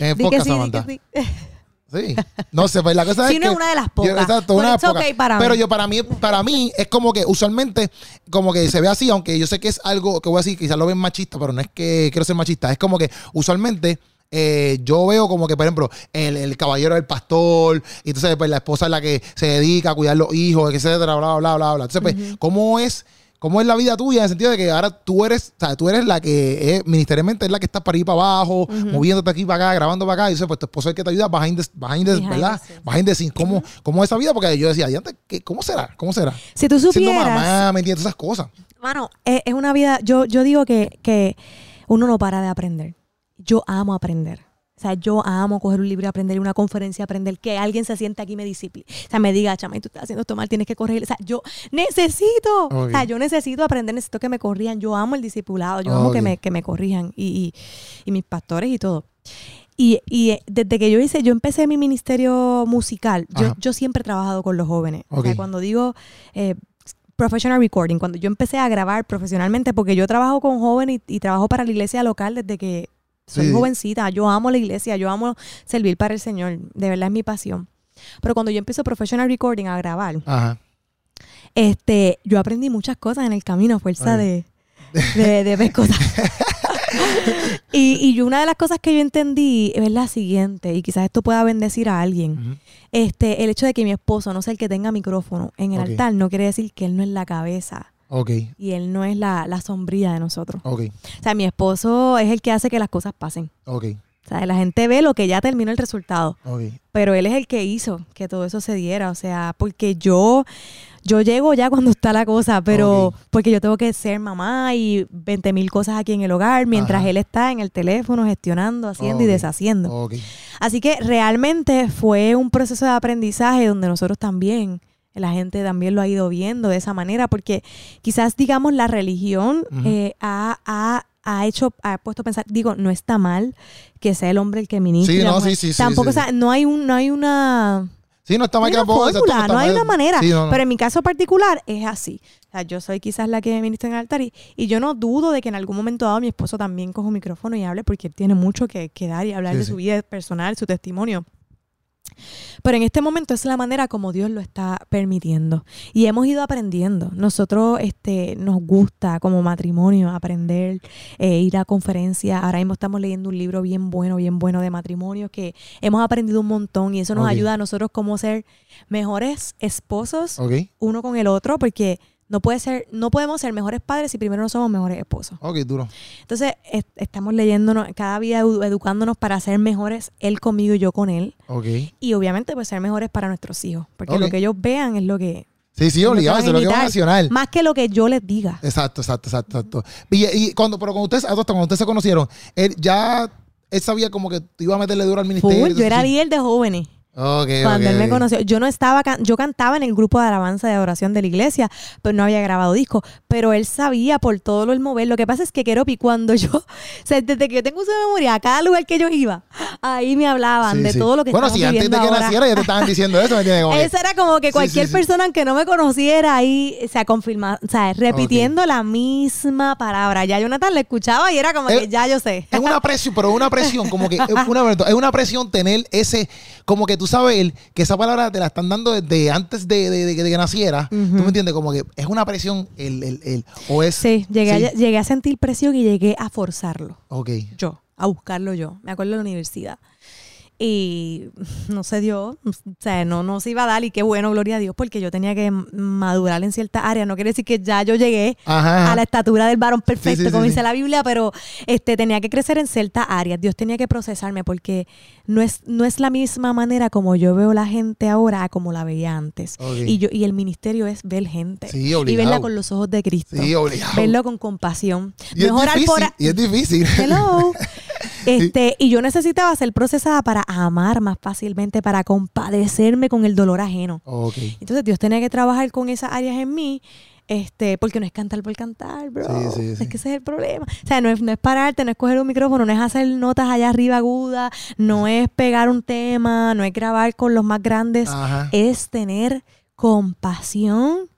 En podcast, Samantha. *laughs* Sí. No sé, pues la cosa es. que. es una de las pocas. exacto, una de las pocas. Pero yo, para mí, para mí, es como que usualmente, como que se ve así, aunque yo sé que es algo que voy a decir, quizás lo ven machista, pero no es que quiero ser machista. Es como que usualmente. Eh, yo veo como que, por ejemplo, el, caballero del pastor, y entonces pues la esposa es la que se dedica a cuidar los hijos, etcétera, bla, bla, bla, bla. Entonces, pues, ¿cómo es ¿Cómo es la vida tuya? En el sentido de que ahora tú eres, o sea, tú eres la que es, ministerialmente es la que está para ir para abajo, moviéndote aquí para acá, grabando para acá. Y dice, pues tu esposo es el que te ayuda behind the, behind the, ¿verdad? Behind the scenes. ¿Cómo, ¿Cómo es esa vida? Porque yo decía, ¿cómo será? ¿Cómo será? Si tú supieras... Siendo mamá, ¿me entiendes? Esas cosas. Mano, es, es una vida... Yo, yo digo que, que uno no para de aprender. Yo amo aprender. O sea, yo amo coger un libro y aprender, una conferencia, aprender, que alguien se sienta aquí y me discipline. O sea, me diga, chama, tú estás haciendo esto mal, tienes que correr. O sea, yo necesito, o sea, yo necesito aprender, necesito que me corrijan. Yo amo el discipulado, yo amo que me, que me corrijan y, y, mis pastores y todo. Y, y, desde que yo hice, yo empecé mi ministerio musical, yo, yo, siempre he trabajado con los jóvenes. O sea, cuando digo eh, professional recording, cuando yo empecé a grabar profesionalmente, porque yo trabajo con jóvenes y trabajo para la iglesia local desde que soy jovencita, yo amo la iglesia, yo amo servir para el Señor, de verdad es mi pasión. Pero cuando yo empiezo professional recording a grabar, este, yo aprendí muchas cosas en el camino a fuerza *laughs* de, de, ver cosas. *laughs* y, y, una de las cosas que yo entendí es la siguiente, y quizás esto pueda bendecir a alguien. Este, el hecho de que mi esposo no sea el que tenga micrófono en el altar no quiere decir que él no es la cabeza y él no es la, la sombría de nosotros. O sea, mi esposo es el que hace que las cosas pasen. O sea, la gente ve lo que ya terminó el resultado. Pero él es el que hizo que todo eso se diera. O sea, porque yo, yo llego ya cuando está la cosa, pero porque yo tengo que ser mamá y 20 mil cosas aquí en el hogar, mientras él está en el teléfono gestionando, haciendo y deshaciendo. Así que realmente fue un proceso de aprendizaje donde nosotros también la gente también lo ha ido viendo de esa manera, porque quizás, digamos, la religión eh, ha, hecho, ha puesto a pensar, digo, no está mal que sea el hombre el que ministre. Sí, no, sí, sí, Tampoco, o sea, no hay, un, no hay una... Sí, no está mal que fórmula, no, hay una manera. Pero en mi caso particular es así. O sea, yo soy quizás la que ministra en el altar y, yo no dudo de que en algún momento dado mi esposo también coja un micrófono y hable porque él tiene mucho que, que dar y hablar de su vida personal, su testimonio. Pero en este momento es la manera como Dios lo está permitiendo. Y hemos ido aprendiendo. Nosotros este, nos gusta como matrimonio aprender, eh, ir a conferencias. Ahora mismo estamos leyendo un libro bien bueno, bien bueno de matrimonio que hemos aprendido un montón y eso nos ayuda a nosotros como ser mejores esposos uno con el otro porque no puede ser, no podemos ser mejores padres si primero no somos mejores esposos. Ok, duro. Entonces, estamos leyéndonos, cada día educándonos para ser mejores él conmigo y yo con él. Ok. Y obviamente, pues ser mejores para nuestros hijos. Porque lo que ellos vean es lo que. Sí, sí, obligado, es lo que es nacional. Más que lo que yo les diga. Exacto, exacto, exacto. exacto. Y, cuando, pero cuando ustedes, cuando ustedes se conocieron, él ya él sabía como que iba a meterle duro al ministerio. yo era líder de jóvenes. Cuando él me conoció, yo no estaba, yo cantaba en el grupo de alabanza de adoración de la iglesia, pero no había grabado disco. Pero él sabía por todo lo el mover. Lo que pasa es que Keropi, cuando yo, *laughs* o sea, desde que yo tengo su memoria, a cada lugar que yo iba, ahí me hablaban de todo lo que Bueno, si antes de que naciera ya te estaban diciendo eso, ¿me entiendes? *laughs* Eso era como que cualquier persona que no me conociera ahí, se ha confirmado, o sea, repitiendo la misma palabra. Ya Jonathan le escuchaba y era como que ya yo sé. Es una presión, pero una presión, como que es *laughs* una, es una presión tener ese, como que tú sabes que esa palabra te la están dando desde antes de, que naciera. ¿Tú me entiendes? Como que es una presión, el, el, el o es... Sí, llegué, A, llegué a sentir presión y llegué a forzarlo. Ok. Yo, a buscarlo yo. Me acuerdo de la universidad. Y no se dio, o sea, no, no se iba a dar y qué bueno, gloria a Dios, porque yo tenía que madurar en cierta área. No quiere decir que ya yo llegué a la estatura del varón perfecto, como dice la Biblia, pero este, tenía que crecer en ciertas áreas. Dios tenía que procesarme porque no es, no es la misma manera como yo veo la gente ahora como la veía antes. Y, yo, y el ministerio es ver gente y verla con los ojos de Cristo. Verlo con compasión. Y es difícil, Y es difícil. Hello. *laughs* Este, y yo necesitaba ser procesada para amar más fácilmente, para compadecerme con el dolor ajeno. Entonces Dios tenía que trabajar con esas áreas en mí. Este, porque no es cantar por cantar, bro. Es que ese es el problema. O sea, no es, no es pararte, no es coger un micrófono, no es hacer notas allá arriba agudas, no es pegar un tema, no es grabar con los más grandes. Es tener compasión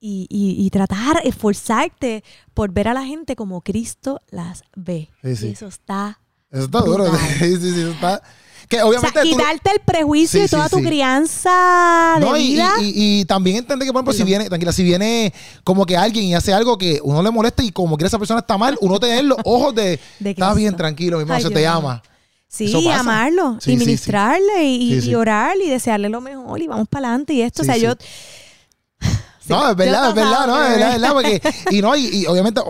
y, y, tratar, esforzarte por ver a la gente como Cristo las ve. Y eso está eso está duro. *laughs* sí, sí, sí, está. Que obviamente o sea, quitarte el prejuicio y toda tu crianza de vida. Y, y, también entender que, por ejemplo, si viene, tranquila, si viene como que alguien y hace algo que uno le molesta y como que esa persona está mal, uno tener los ojos de, *laughs* está bien, tranquilo, mi hermano, se te ama. Sí, amarlo y ministrarle y, orar y desearle lo mejor y vamos para adelante y esto, o sea, yo... no, es verdad, es verdad, no, es verdad, es verdad, porque, y no, y, obviamente,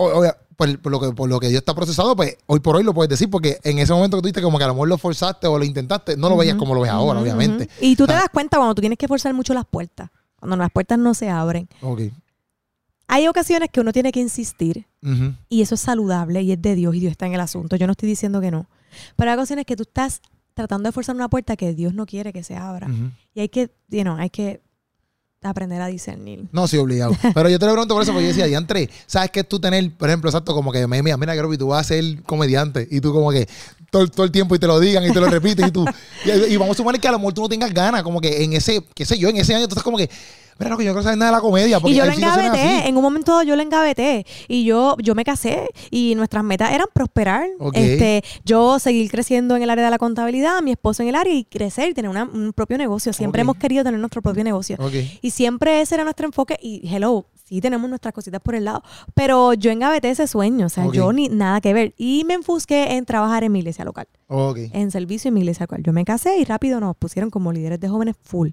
por, lo que, por lo que Dios está procesado, pues hoy por hoy lo puedes decir, porque en ese momento que tú dijiste como que a lo mejor lo forzaste o lo intentaste, no lo veías como lo ves ahora, obviamente. Y tú te das cuenta cuando tú tienes que forzar mucho las puertas, cuando las puertas no se abren. Hay ocasiones que uno tiene que insistir y eso es saludable y es de Dios y Dios está en el asunto. Yo no estoy diciendo que no. Pero hay ocasiones que tú estás tratando de forzar una puerta que Dios no quiere que se abra. Y hay que, you know, hay que aprender a discernir. No, sí, obligado. *laughs* Pero yo te lo pregunto por eso, porque yo decía, entre ¿sabes que tú tener, por ejemplo, exacto, como que me mira, mira, Garobi, tú vas a ser comediante y tú como que todo, todo, el tiempo y te lo digan y te lo repiten y tú, y, vamos a suponer que a lo mejor tú no tengas ganas, como que en ese, qué sé yo, en ese año tú estás como que, Mira, que yo no saber nada de la comedia. y yo le engaveté, en un momento yo le engaveté. Y yo, yo me casé y nuestras metas eran prosperar. Este, yo seguir creciendo en el área de la contabilidad, mi esposo en el área y crecer y tener un propio negocio. Siempre hemos querido tener nuestro propio negocio. Y siempre ese era nuestro enfoque. Y hello, sí tenemos nuestras cositas por el lado. Pero yo engaveté ese sueño. O sea, yo ni nada que ver. Y me enfusqué en trabajar en mi iglesia local. En servicio en mi iglesia local. Yo me casé y rápido nos pusieron como líderes de jóvenes full.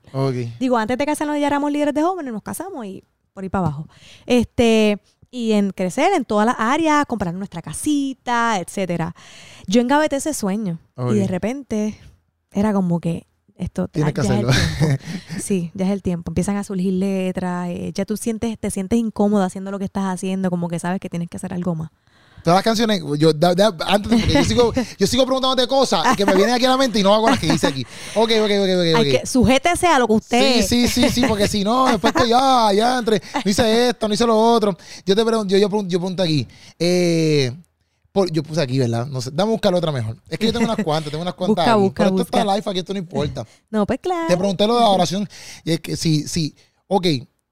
Digo, antes de casarnos ya éramos líderes de jóvenes, nos casamos y por ahí para abajo. Este, y en crecer en todas las áreas, comprar nuestra casita, etcétera. Yo engaveté ese sueño y de repente era como que esto Tienes que hacerlo. *laughs* sí, ya es el tiempo. Empiezan a surgir letras, eh, ya tú sientes, te sientes incómodo haciendo lo que estás haciendo, como que sabes que tienes que hacer algo más. Todas las canciones, yo, antes, yo sigo, yo sigo preguntándote cosas que me vienen aquí a la mente y no hago las que dice aquí. Ok, ok, ok, ok. okay. sujétese a lo que usted. Sí, sí, sí, sí, porque si no, después que *laughs* ya, ya entre, no hice esto, no hice lo otro. Yo te pregunto, yo, yo, pregunto, yo pregunto aquí. Eh, yo puse aquí, ¿verdad? No sé, dame a buscar otra mejor. Es que yo tengo unas cuantas, tengo unas *laughs* cuantas. busca, busca, pero esto está live, aquí esto no importa. *laughs* no, pues claro. Te pregunté lo de la oración y es que sí, sí, ok,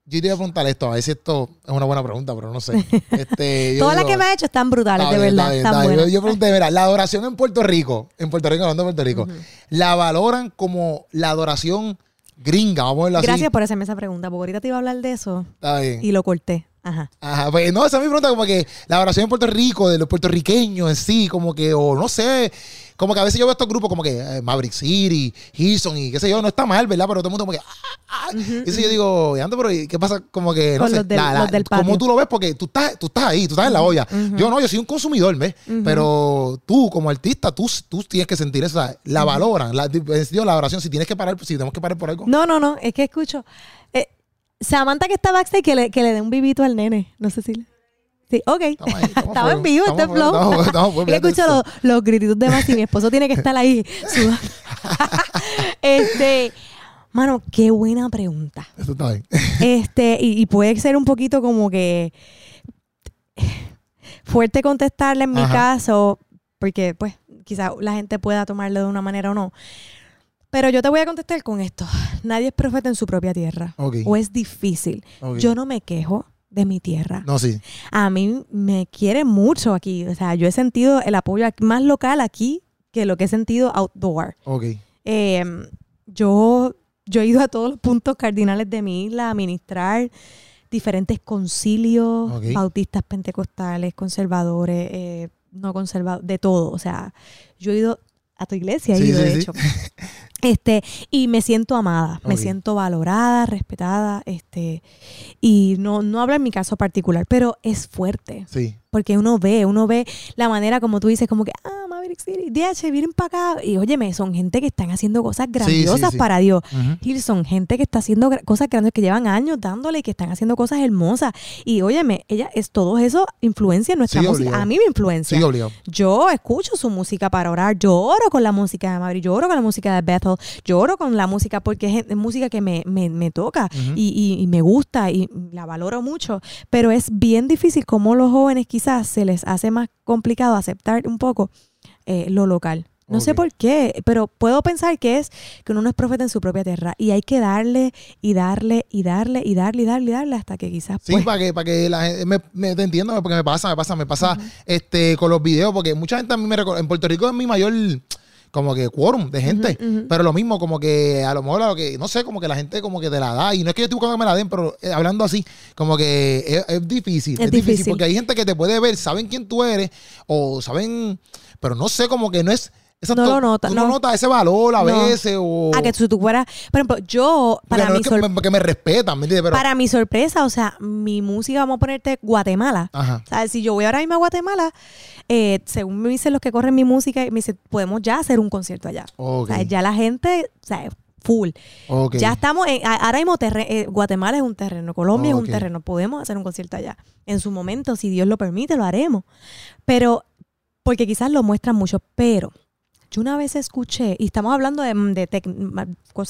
yo te iba a preguntar esto, a ver si esto es una buena pregunta, pero no sé. *laughs* Este, Todas las que me ha hecho están brutales, de verdad. yo, yo, pregunté, mira, la adoración en Puerto Rico, en Puerto Rico, hablando de Puerto Rico, ¿la valoran como la adoración gringa? Vamos a verlo así. Gracias por hacerme esa pregunta, porque ahorita te iba a hablar de eso. Está bien. Y lo corté. Ajá. Ajá. Pues, no, esa es mi pregunta, como que la adoración en Puerto Rico, de los puertorriqueños en sí, como que, o no sé, como que a veces yo veo estos grupos como que eh, Maverick City, Hilson y qué sé yo, no está mal, ¿verdad? Pero todo el mundo como que... Ah, ah". Y eso yo digo, ando, pero ¿qué pasa? Como que, no sé, los del, ¿cómo tú lo ves? Porque tú estás, tú estás ahí, tú estás en la olla. Yo no, yo soy un consumidor, ¿ves? Pero tú, como artista, tú, tú tienes que sentir eso, la valoran, la, la oración, si tienes que parar, si tenemos que parar por algo. No, no, no, es que escucho... Samantha que está backstage que le, que le dé un vivito al nene. No sé si... Sí, ok. *laughs* Estaba en vivo este flow. *laughs* escucho los, los grititos de más y mi esposo tiene que estar ahí *laughs* este, mano, qué buena pregunta. Eso está bien. este, y, puede ser un poquito como que fuerte contestarle en mi caso, porque pues quizá la gente pueda tomarlo de una manera o no. Pero yo te voy a contestar con esto. Nadie es profeta en su propia tierra. O es difícil. Yo no me quejo de mi tierra. No, sí. A mí me quiere mucho aquí. O sea, yo he sentido el apoyo más local aquí que lo que he sentido outdoor. Ok. Em, yo, yo he ido a todos los puntos cardinales de mi isla a ministrar diferentes concilios, bautistas, pentecostales, conservadores, eh, no conservadores, de todo. O sea, yo he ido a tu iglesia, he ido, de hecho. *laughs* Este, y me siento amada, me siento valorada, respetada, este, y no, no hablo en mi caso particular, pero es fuerte. Sí. Porque uno ve, uno ve la manera como tú dices, como que, ah, Maverick City, DH, vienen para acá. Y óyeme, son gente que están haciendo cosas grandiosas para Dios. Y son gente que está haciendo cosas grandes, que llevan años dándole y que están haciendo cosas hermosas. Y óyeme, ella es todo eso influencia en nuestra música. A mí me influencia. Yo escucho su música para orar, lloro con la música de Maverick, lloro con la música de Bethel, lloro con la música porque es, música que me, me, toca y, y me gusta y la valoro mucho. Pero es bien difícil como los jóvenes quizás se les hace más complicado aceptar un poco eh, lo local. No sé por qué, pero puedo pensar que es que uno no es profeta en su propia tierra y hay que darle y darle y darle y darle y darle y darle hasta que quizás. Sí, para que, para que la gente me, me te entienda, porque me pasa, me pasa, me pasa este con los videos, porque mucha gente a mí me recuerda. En Puerto Rico es mi mayor como que quórum de gente. Pero lo mismo, como que a lo mejor a lo que, no sé, como que la gente como que te la da. Y no es que yo estoy buscando que me la den, pero eh, hablando así, como que es, difícil. Es, difícil. Porque hay gente que te puede ver, saben quién tú eres, o saben, pero no sé, como que no es no lo nota. no, notas ese valor a veces o... A que si tú fueras... Por ejemplo, yo... Para mi que, me, respetan, ¿me entiendes? Para mi sorpresa, o sea, mi música, vamos a ponerte Guatemala. Ajá. O sea, si yo voy ahora mismo a Guatemala, eh, según me dicen los que corren mi música, me dicen, podemos ya hacer un concierto allá. O sea, ya la gente... O sea, full. Ya estamos en, ahora mismo eh, Guatemala es un terreno, Colombia es un terreno, podemos hacer un concierto allá. En su momento, si Dios lo permite, lo haremos. Pero, porque quizás lo muestran mucho, pero yo una vez escuché, y estamos hablando de,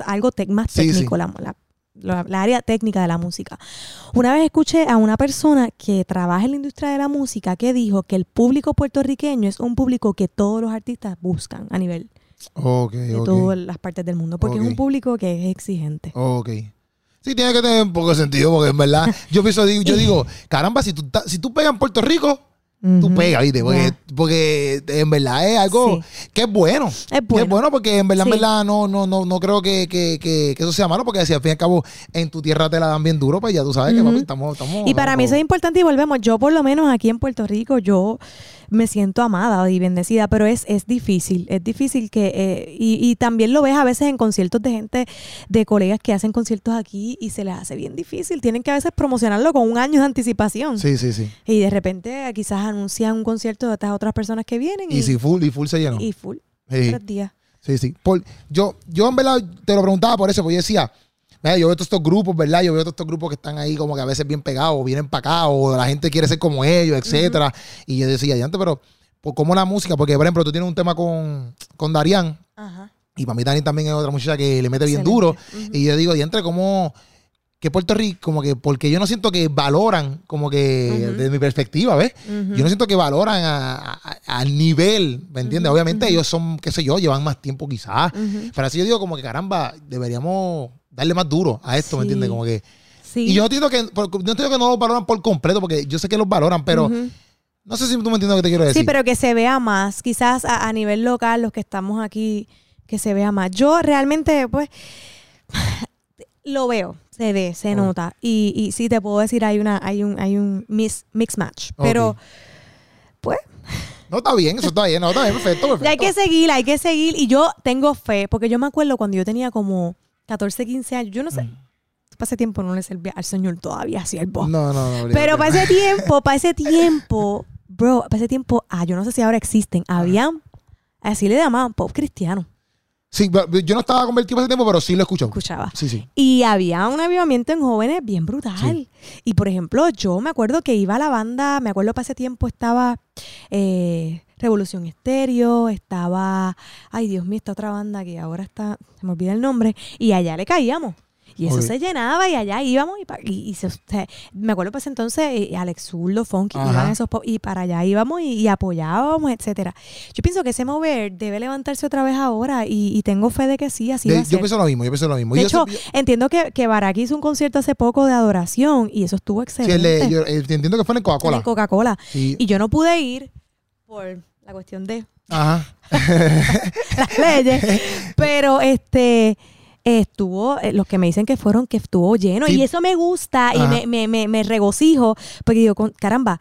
algo más técnico, La, área técnica de la música. Una vez escuché a una persona que trabaja en la industria de la música que dijo que el público puertorriqueño es un público que todos los artistas buscan a nivel de todas las partes del mundo, porque es un público que es exigente. Ok. Sí, tiene que tener un poco de sentido, porque en verdad, yo pienso, yo *laughs* digo, caramba, si tú, si tú pegas en Puerto Rico, tú pegas, ¿viste? Porque, en verdad es algo que es bueno. Es bueno. es bueno porque en verdad, en verdad no, no, no, no creo que, que, que, eso sea malo porque si al fin y al cabo en tu tierra te la dan bien duro, pues ya tú sabes que papi, estamos, estamos... Y para mí eso es importante y volvemos. Yo por lo menos aquí en Puerto Rico, yo me siento amada y bendecida, pero es, es difícil, es difícil que, eh, y, y, también lo ves a veces en conciertos de gente, de colegas que hacen conciertos aquí y se les hace bien difícil, tienen que a veces promocionarlo con un año de anticipación. Sí, sí, sí. Y de repente quizás anuncian un concierto de estas otras personas que vienen. Y, si full, y full se llenó. Y full. Sí. Tres días. Sí, sí. Por, yo, yo en verdad te lo preguntaba por eso, porque yo decía, yo veo todos estos grupos, ¿verdad? Yo veo todos estos grupos que están ahí como que a veces bien pegados, vienen para acá, o la gente quiere ser como ellos, etcétera. Y yo decía, antes, pero pues, ¿cómo la música? Porque, por ejemplo, tú tienes un tema con, con Darian. Ajá. Y para mí Dani también es otra muchacha que le mete bien duro. Y yo digo, entre ¿cómo que Puerto Rico, como que, porque yo no siento que valoran, como que, desde mi perspectiva, ¿ves? Yo no siento que valoran al nivel, ¿me entiendes? Obviamente ellos son, qué sé yo, llevan más tiempo quizás. Pero así yo digo, como que caramba, deberíamos darle más duro a esto, ¿me entiendes? Como que. Y yo entiendo que, no entiendo que no lo valoran por completo, porque yo sé que los valoran, pero. No sé si tú me entiendes lo que te quiero decir. Sí, pero que se vea más. Quizás a, nivel local, los que estamos aquí, que se vea más. Yo realmente, pues, *sighs* lo veo, se ve, se nota. Y, y sí te puedo decir, hay una, hay un, hay un mix, mix match. Pero, pues. No, está bien, eso está bien, no, está bien, perfecto, *laughs* perfecto. hay que seguir, hay que seguir. Y yo tengo fe, porque yo me acuerdo cuando yo tenía como 14, 15 años. Yo no sé. Mm. Para ese tiempo no le servía al Señor todavía siervo. No, no, no. Pero para ese tiempo, para ese tiempo, bro, para ese tiempo, ah, yo no sé si ahora existen. Habían, así le llamaban pop cristiano. Sí, yo no estaba convertido para ese tiempo, pero sí lo escuchaba. Escuchaba. Sí, sí. Y había un avivamiento en jóvenes bien brutal. Y por ejemplo, yo me acuerdo que iba a la banda, me acuerdo para ese tiempo estaba eh, Revolución Estéreo, estaba, ay Dios mío, esta otra banda que ahora está, se me olvida el nombre, y allá le caíamos. Y eso se llenaba y allá íbamos y, y, me acuerdo pues entonces eh, Alex Zurdo, Funky, iban esos y para allá íbamos y, apoyábamos, etcétera. Yo pienso que ese mover debe levantarse otra vez ahora y, tengo fe de que sí, así va a ser. Yo pienso lo mismo, yo pienso lo mismo. De hecho, entiendo que, que Baraki hizo un concierto hace poco de adoración y eso estuvo excelente. Sí, yo, entiendo que fue en Coca-Cola. En Coca-Cola. Y yo no pude ir por la cuestión de Ajá. *laughs* las leyes, pero este estuvo, eh, los que me dicen que fueron, que estuvo lleno. Y eso me gusta y me, me, me, regocijo, porque digo, caramba,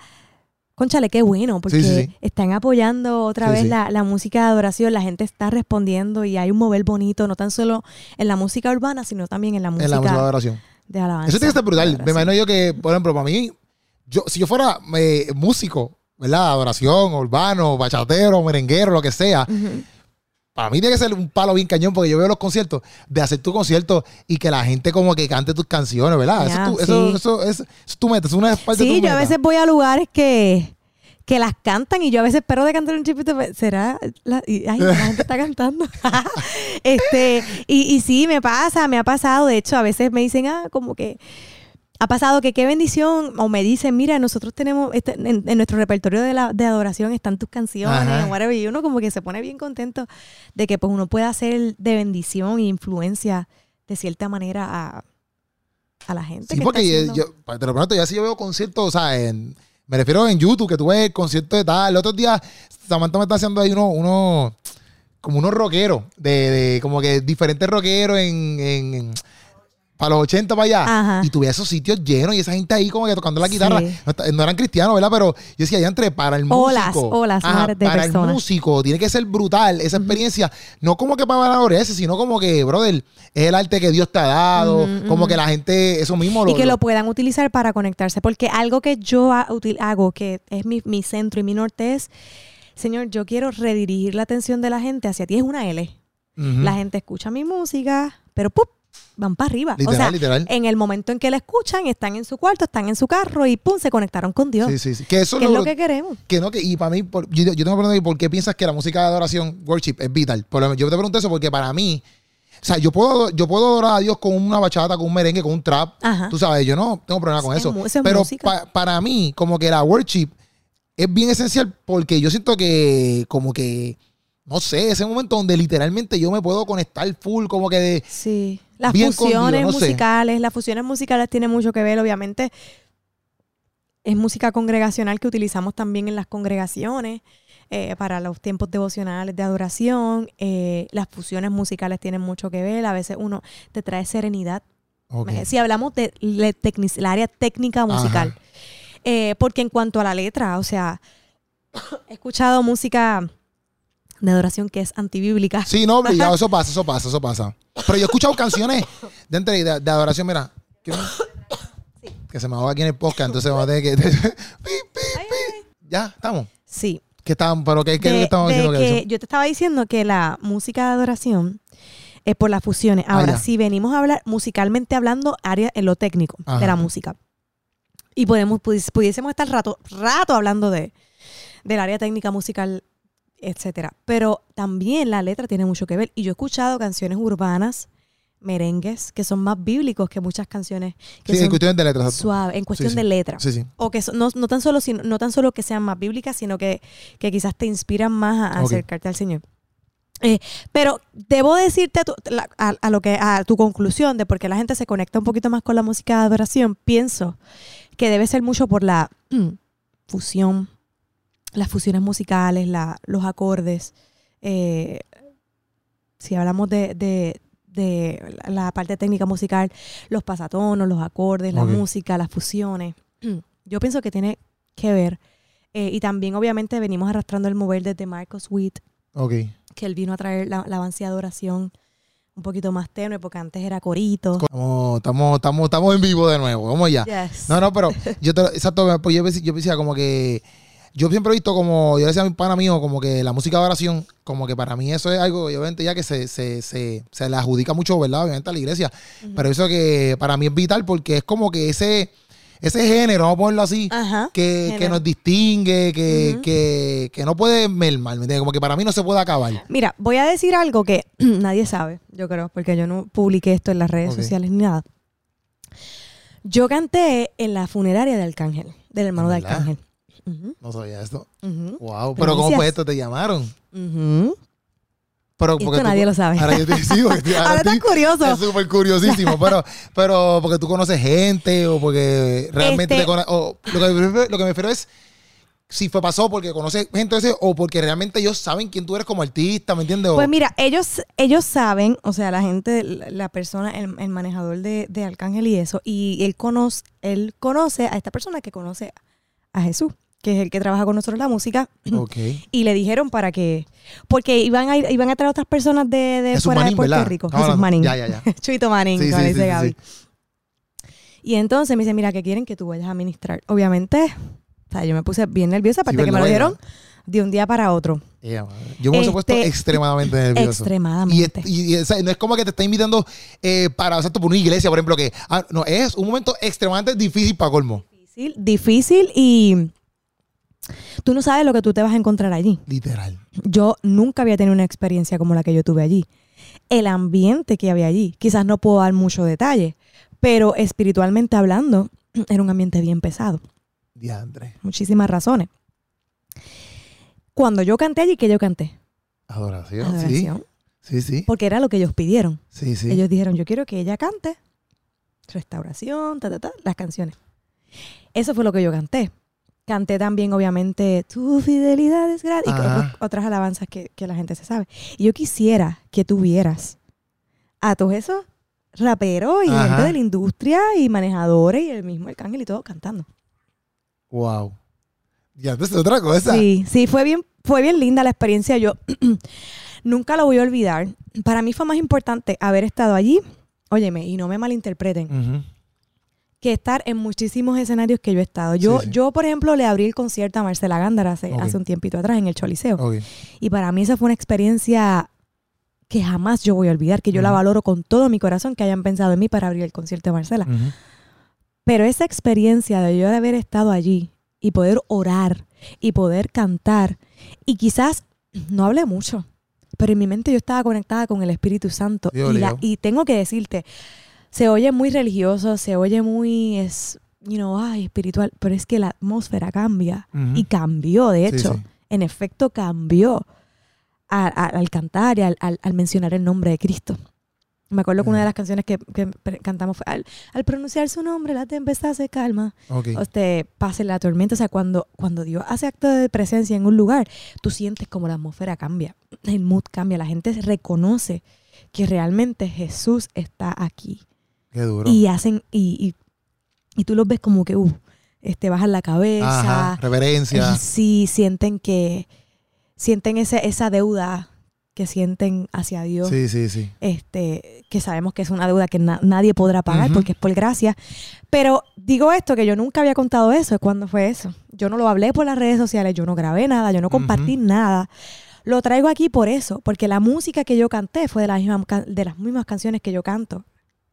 conchale, qué bueno, porque están apoyando otra vez la, la, música de adoración, la gente está respondiendo y hay un mover bonito, no tan solo en la música urbana, sino también en la música, en la música de adoración. De alabanza. Eso tiene que estar brutal. Me imagino yo que, por ejemplo, para mí, yo, si yo fuera eh, músico, ¿verdad? Adoración, urbano, bachatero, merenguero, lo que sea. Para mí tiene que ser un palo bien cañón porque yo veo los conciertos de hacer tu concierto y que la gente como que cante tus canciones, ¿verdad? eso, eso, eso, es, tu meta, es una parte sí, de tu yo a veces voy a lugares que, que las cantan y yo a veces espero de cantar un chipito, será, la, ay, la gente está cantando. *laughs* este, y, y sí, me pasa, me ha pasado, de hecho, a veces me dicen, ah, como que ha pasado que qué bendición, o me dicen, mira, nosotros tenemos, este, en, nuestro repertorio de, la, de adoración están tus canciones, whatever, y uno como que se pone bien contento de que pues uno pueda ser de bendición e influencia de cierta manera a, a la gente. Sí, porque yo, te lo prometo, ya si yo veo conciertos, o sea, en, me refiero en YouTube, que tú ves conciertos de tal, el otro día Samantha me está haciendo ahí uno, uno como unos rockeros, de, de como que diferentes rockeros en, en para los 80 para allá. Y tuve esos sitios llenos y esa gente ahí como que tocando la guitarra. No, eran cristianos, ¿verdad? Pero yo decía, ya entre para el músico. Olas, de Para el músico tiene que ser brutal esa experiencia. No como que para valorar sino como que, brother, es el arte que Dios te ha dado. como que la gente, eso mismo. Y que lo, puedan utilizar para conectarse. Porque algo que yo hago, que es mi, mi centro y mi norte es, Señor, yo quiero redirigir la atención de la gente hacia ti. Es una L. La gente escucha mi música, pero ¡pup! Van para arriba. o sea, en el momento en que la escuchan, están en su cuarto, están en su carro y pum, se conectaron con Dios. Sí, sí, sí. Que eso es lo que queremos. Que no, que, y para mí, yo, yo, tengo que preguntar, ¿por qué piensas que la música de adoración, worship, es vital? yo te pregunto eso porque para mí, o sea, yo puedo, yo puedo adorar a Dios con una bachata, con un merengue, con un trap. Tú sabes, yo no tengo problema con eso. Pero para mí, como que la worship es bien esencial porque yo siento que, como que no sé, ese momento donde literalmente yo me puedo conectar full, como que de. Sí. Las fusiones musicales, las fusiones musicales tienen mucho que ver, obviamente. Es música congregacional que utilizamos también en las congregaciones. Eh, para los tiempos devocionales de adoración. Eh, las fusiones musicales tienen mucho que ver. A veces uno te trae serenidad. Si hablamos de la área técnica musical. Eh, porque en cuanto a la letra, o sea, *coughs* he escuchado música de adoración que es antibíblica. Sí, no, *laughs* eso pasa, eso pasa, eso pasa. Pero yo he escuchado canciones de, de, de adoración, mira. Que, que se me va aquí en el podcast, entonces vamos a tener que. *laughs* ya, estamos. Sí. ¿Qué estamos? ¿Pero qué, qué estamos diciendo? Que yo te estaba diciendo que la música de adoración es por las fusiones. Ahora, ah, si venimos a hablar musicalmente hablando, área en lo técnico de la música. Y podemos, pudiésemos estar rato, rato hablando de, del área técnica musical etcétera. Pero también la letra tiene mucho que ver. Y yo he escuchado canciones urbanas, merengues, que son más bíblicos que muchas canciones que sí, en cuestión de letra. Suave, en cuestión de letra. Sí, sí. O que no, no, tan solo, sino, no tan solo que sean más bíblicas, sino que, que quizás te inspiran más a, acercarte al Señor. Eh, pero debo decirte a, a, lo que a tu conclusión de por qué la gente se conecta un poquito más con la música de adoración, pienso que debe ser mucho por la fusión las fusiones musicales, los acordes. Eh, si hablamos de, la parte técnica musical, los pasatonos, los acordes, la música, las fusiones. *clears throat* Yo pienso que tiene que ver. Eh, y también, obviamente, venimos arrastrando el mover desde Marcos Witt. Que él vino a traer la, la de oración un poquito más tenue, porque antes era corito. Estamos, estamos, estamos, en vivo de nuevo, vamos ya. No, no, pero *laughs* yo te, exacto, pues yo, yo decía como que yo siempre he visto como, yo decía a mi pana mío, como que la música de oración, como que para mí eso es algo, obviamente ya que se, se, se, se le adjudica mucho, ¿verdad? Obviamente a la iglesia. Pero eso que para mí es vital porque es como que ese, ese género, vamos a ponerlo así, que, que, nos distingue, que, que, que no puede mermar, ¿me entiendes? Como que para mí no se puede acabar. Mira, voy a decir algo que *clears throat* nadie sabe, yo creo, porque yo no publiqué esto en las redes sociales ni nada. Yo canté en la funeraria de Arcángel, del hermano de Arcángel. No sabía esto. Wow. Pero ¿cómo fue esto? ¿Te llamaron? Pero porque nadie lo sabe. Ahora yo te digo. *laughs* Ahora, estás curioso. Es súper curiosísimo. *laughs* pero, pero porque tú conoces gente o porque realmente este te conoces. Lo, que, me refiero es si fue pasó porque conoces gente ese o porque realmente ellos saben quién tú eres como artista, ¿me entiendes? Pues mira, ellos, ellos saben, o sea, la gente, la persona, el, el manejador de, de, Arcángel y eso, y él conoce, él conoce a esta persona que conoce a Jesús que es el que trabaja con nosotros la música. *clears throat* Y le dijeron para que. Porque iban a, iban a traer otras personas de, fuera de Puerto Rico. Jesús Manín. Ya, ya, ya. *laughs* Chuito Manín, sí, dice Gaby. Y entonces me dice, mira, que quieren que tú vayas a ministrar. Obviamente, o sea, yo me puse bien nerviosa, aparte que me lo dijeron de un día para otro. yo me he puesto este, extremadamente nervioso. Extremadamente. Y, no es como que te está invitando eh, para, o sea, por una iglesia, por ejemplo, que ah, no, es un momento extremadamente difícil para colmo. Difícil, difícil y tú no sabes lo que tú te vas a encontrar allí. Literal. Yo nunca había tenido una experiencia como la que yo tuve allí. El ambiente que había allí, quizás no puedo dar mucho detalle, pero espiritualmente hablando, *clears throat* era un ambiente bien pesado. Diandre. Muchísimas razones. Cuando yo canté allí, ¿qué yo canté? Adoración. Adoración. Sí. Sí, Porque era lo que ellos pidieron. Sí, sí. Ellos dijeron, yo quiero que ella cante restauración, ta, ta, ta, las canciones. Eso fue lo que yo canté. Canté también, obviamente, tu fidelidad es grande y otras alabanzas que, la gente se sabe. Y yo quisiera que tuvieras a todos esos raperos y gente de la industria y manejadores y el mismo Arcángel y todo cantando. Wow. Ya, entonces otra cosa. Sí, sí, fue bien, fue bien linda la experiencia. Yo *clears throat* nunca lo voy a olvidar. Para mí fue más importante haber estado allí, óyeme, y no me malinterpreten, que estar en muchísimos escenarios que yo he estado. Yo, yo por ejemplo, le abrí el concierto a Marcela Gándara hace, hace un tiempito atrás en el Choliseo. Y para mí esa fue una experiencia que jamás yo voy a olvidar, que yo la valoro con todo mi corazón, que hayan pensado en mí para abrir el concierto de Marcela. Pero esa experiencia de yo haber estado allí y poder orar y poder cantar. Y quizás no hablé mucho, pero en mi mente yo estaba conectada con el Espíritu Santo. Y, tengo que decirte, se oye muy religioso, se oye muy, es, you know, ay, espiritual, pero es que la atmósfera cambia. Y cambió, de hecho. En efecto, cambió al cantar y al, al mencionar el nombre de Cristo. Me acuerdo que una de las canciones que, cantamos fue al, pronunciar su nombre, la tempestad se calma. Okay. Este, pase la tormenta. O sea, cuando, cuando Dios hace acto de presencia en un lugar, tú sientes como la atmósfera cambia, el mood cambia, la gente reconoce que realmente Jesús está aquí. Qué duro. Y hacen, y, y, tú los ves como que, uh, este, bajan la cabeza. Ajá, reverencia. sí, sienten que, sienten ese, esa deuda que sienten hacia Dios. Sí, sí, sí. Este, que sabemos que es una deuda que nadie podrá pagar porque es por gracia. Pero digo esto, que yo nunca había contado eso. ¿Cuándo fue eso? Yo no lo hablé por las redes sociales, yo no grabé nada, yo no compartí nada. Lo traigo aquí por eso, porque la música que yo canté fue de las mismas, de las mismas canciones que yo canto.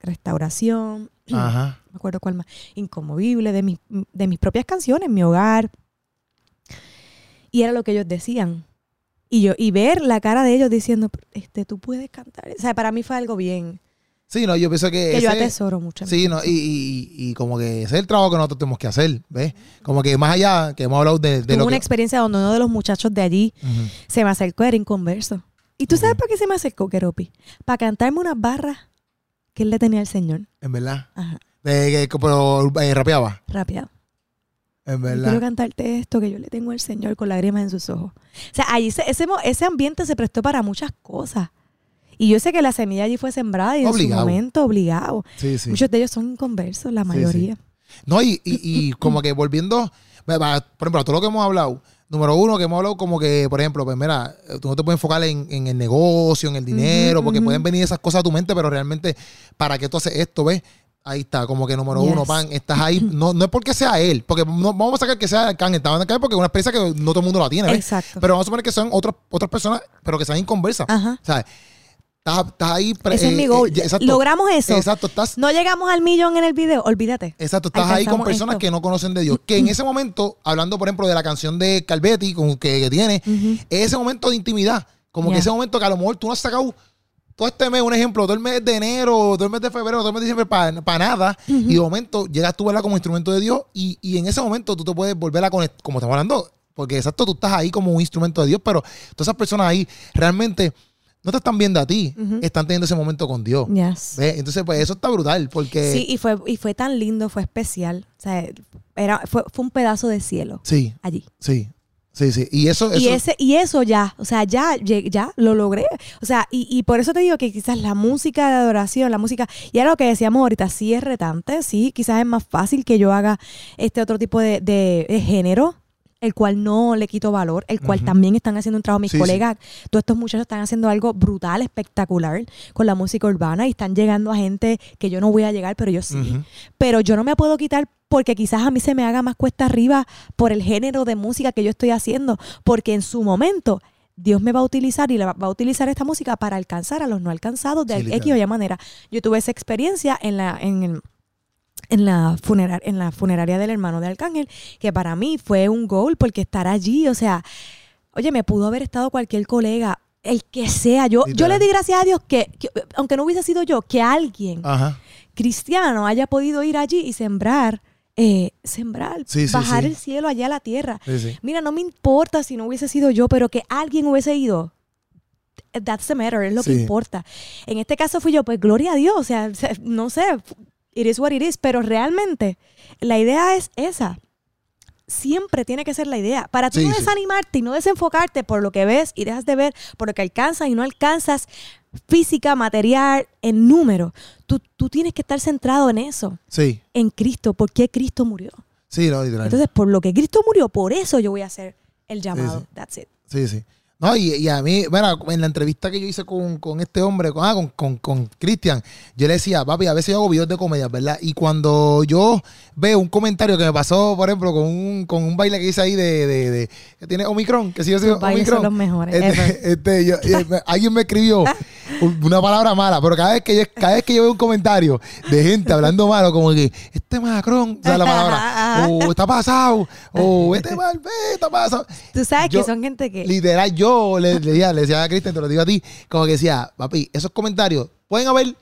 Restauración, *clears throat* Ajá. me acuerdo cuál más, Incomovible, de, de mis propias canciones, mi hogar. Y era lo que ellos decían y yo, y ver la cara de ellos diciendo, este, tú puedes cantar. O sea, para mí fue algo bien. Sí, no, yo pienso que. Que yo atesoro mucho. Sí, no, y, y, como que ese es el trabajo que nosotros tenemos que hacer, ¿ves? Como que más allá, que hemos hablado de, de Tuve una experiencia donde uno de los muchachos de allí se me acercó, era inconverso. ¿Y tú sabes por qué se me acercó, Keropi? Para cantarme unas barras que él le tenía al Señor. ¿En verdad? Ajá. De, pero eh, rapeaba. Rapeaba. En verdad. Quiero cantarte esto que yo le tengo al Señor con lágrimas en sus ojos. O sea, ahí ese, ese ambiente se prestó para muchas cosas. Y yo sé que la semilla allí fue sembrada y en su momento obligado. Sí, sí. Muchos de ellos son inconversos, la mayoría. No, y, y, como que volviendo, por ejemplo, a todo lo que hemos hablado, número uno, que hemos hablado como que, por ejemplo, pues mira, tú no te puedes enfocar en, el negocio, en el dinero, porque pueden venir esas cosas a tu mente, pero realmente, ¿para qué tú haces esto, ves? Ahí está, como que número uno, pan, estás ahí. *laughs* No, no es porque sea él, porque no, vamos a sacar que sea Kanye, está en porque es una experiencia que no todo el mundo la tiene. Exacto. Pero vamos a suponer que son otras otras personas, pero que sean inconversas. Ajá. ¿Sabes? Estás, estás ahí. Ese es mi eh, goal. Eh, Logramos eso. Exacto. Estás, no llegamos al millón en el video, olvídate. Exacto. Estás ahí con personas que no conocen de Dios. Que en ese momento, hablando, por ejemplo, de la canción de Calvetti con, que, tiene, ese momento de intimidad. Como que ese momento que a lo mejor tú no has sacado todo este mes, un ejemplo, todo el mes de enero, todo el mes de febrero, todo el mes de diciembre, para nada. Y de momento llegas tú, ¿verdad? Como instrumento de Dios. Y, y, en ese momento tú te puedes volver a conectar, como estamos hablando. Porque exacto, tú estás ahí como un instrumento de Dios, pero todas esas personas ahí realmente no te están viendo a ti, están teniendo ese momento con Dios. Entonces, pues eso está brutal, porque... Sí, y fue, y fue tan lindo, fue especial. O sea, era, fue, fue un pedazo de cielo. Sí. Allí. Sí. Sí, sí. Y eso, Y, ese, y eso ya, o sea, ya, ya lo logré. O sea, y, y por eso te digo que quizás la música de adoración, la música, y era lo que decíamos ahorita, sí es retante, sí, quizás es más fácil que yo haga este otro tipo de, de, género el cual no le quito valor, el cual también están haciendo un trabajo. Mis colegas, todos estos muchachos están haciendo algo brutal, espectacular con la música urbana y están llegando a gente que yo no voy a llegar, pero yo sí. Pero yo no me puedo quitar porque quizás a mí se me haga más cuesta arriba por el género de música que yo estoy haciendo, porque en su momento Dios me va a utilizar y va a utilizar esta música para alcanzar a los no alcanzados de X o Y manera. Yo tuve esa experiencia en la, en en la, en la funeraria del hermano de Arcángel, que para mí fue un gol porque estar allí, o sea, oye, me pudo haber estado cualquier colega, el que sea. Yo, yo le di gracias a Dios que, aunque no hubiese sido yo, que alguien cristiano haya podido ir allí y sembrar. Eh, sembrar, bajar el cielo allá a la tierra. Mira, no me importa si no hubiese sido yo, pero que alguien hubiese ido. That's the matter, es lo que importa. En este caso fui yo, pues gloria a Dios, o sea, no sé, it is what it is, pero realmente la idea es esa. Siempre tiene que ser la idea. Para tú no desanimarte y no desenfocarte por lo que ves y dejas de ver, por lo que alcanzas y no alcanzas física, material, en número. Tú, tú tienes que estar centrado en eso. Sí. En Cristo. ¿Por qué Cristo murió? Sí, no, Entonces, por lo que Cristo murió, por eso yo voy a hacer el llamado. That's it. Sí, sí. No, y, a mí, bueno, en la entrevista que yo hice con, este hombre, con, ah, con, Cristian, yo le decía, papi, a veces yo hago videos de comedia, ¿verdad? Y cuando yo veo un comentario que me pasó, por ejemplo, con un, con un baile que hice ahí de, de, que tiene Omicron, que si yo soy Omicron. Son los mejores. Este, este, alguien me escribió *laughs* una palabra mala, pero cada vez que yo, cada vez que yo veo un comentario de gente hablando malo, como que este Macron, o sea, la palabra, *laughs* o está pasado, o este *laughs* mal, está pasado. Tú sabes que son gente que. Literal, yo le, decía, le decía a Cristian, te lo digo a ti, como que decía, papi, esos comentarios, pueden haber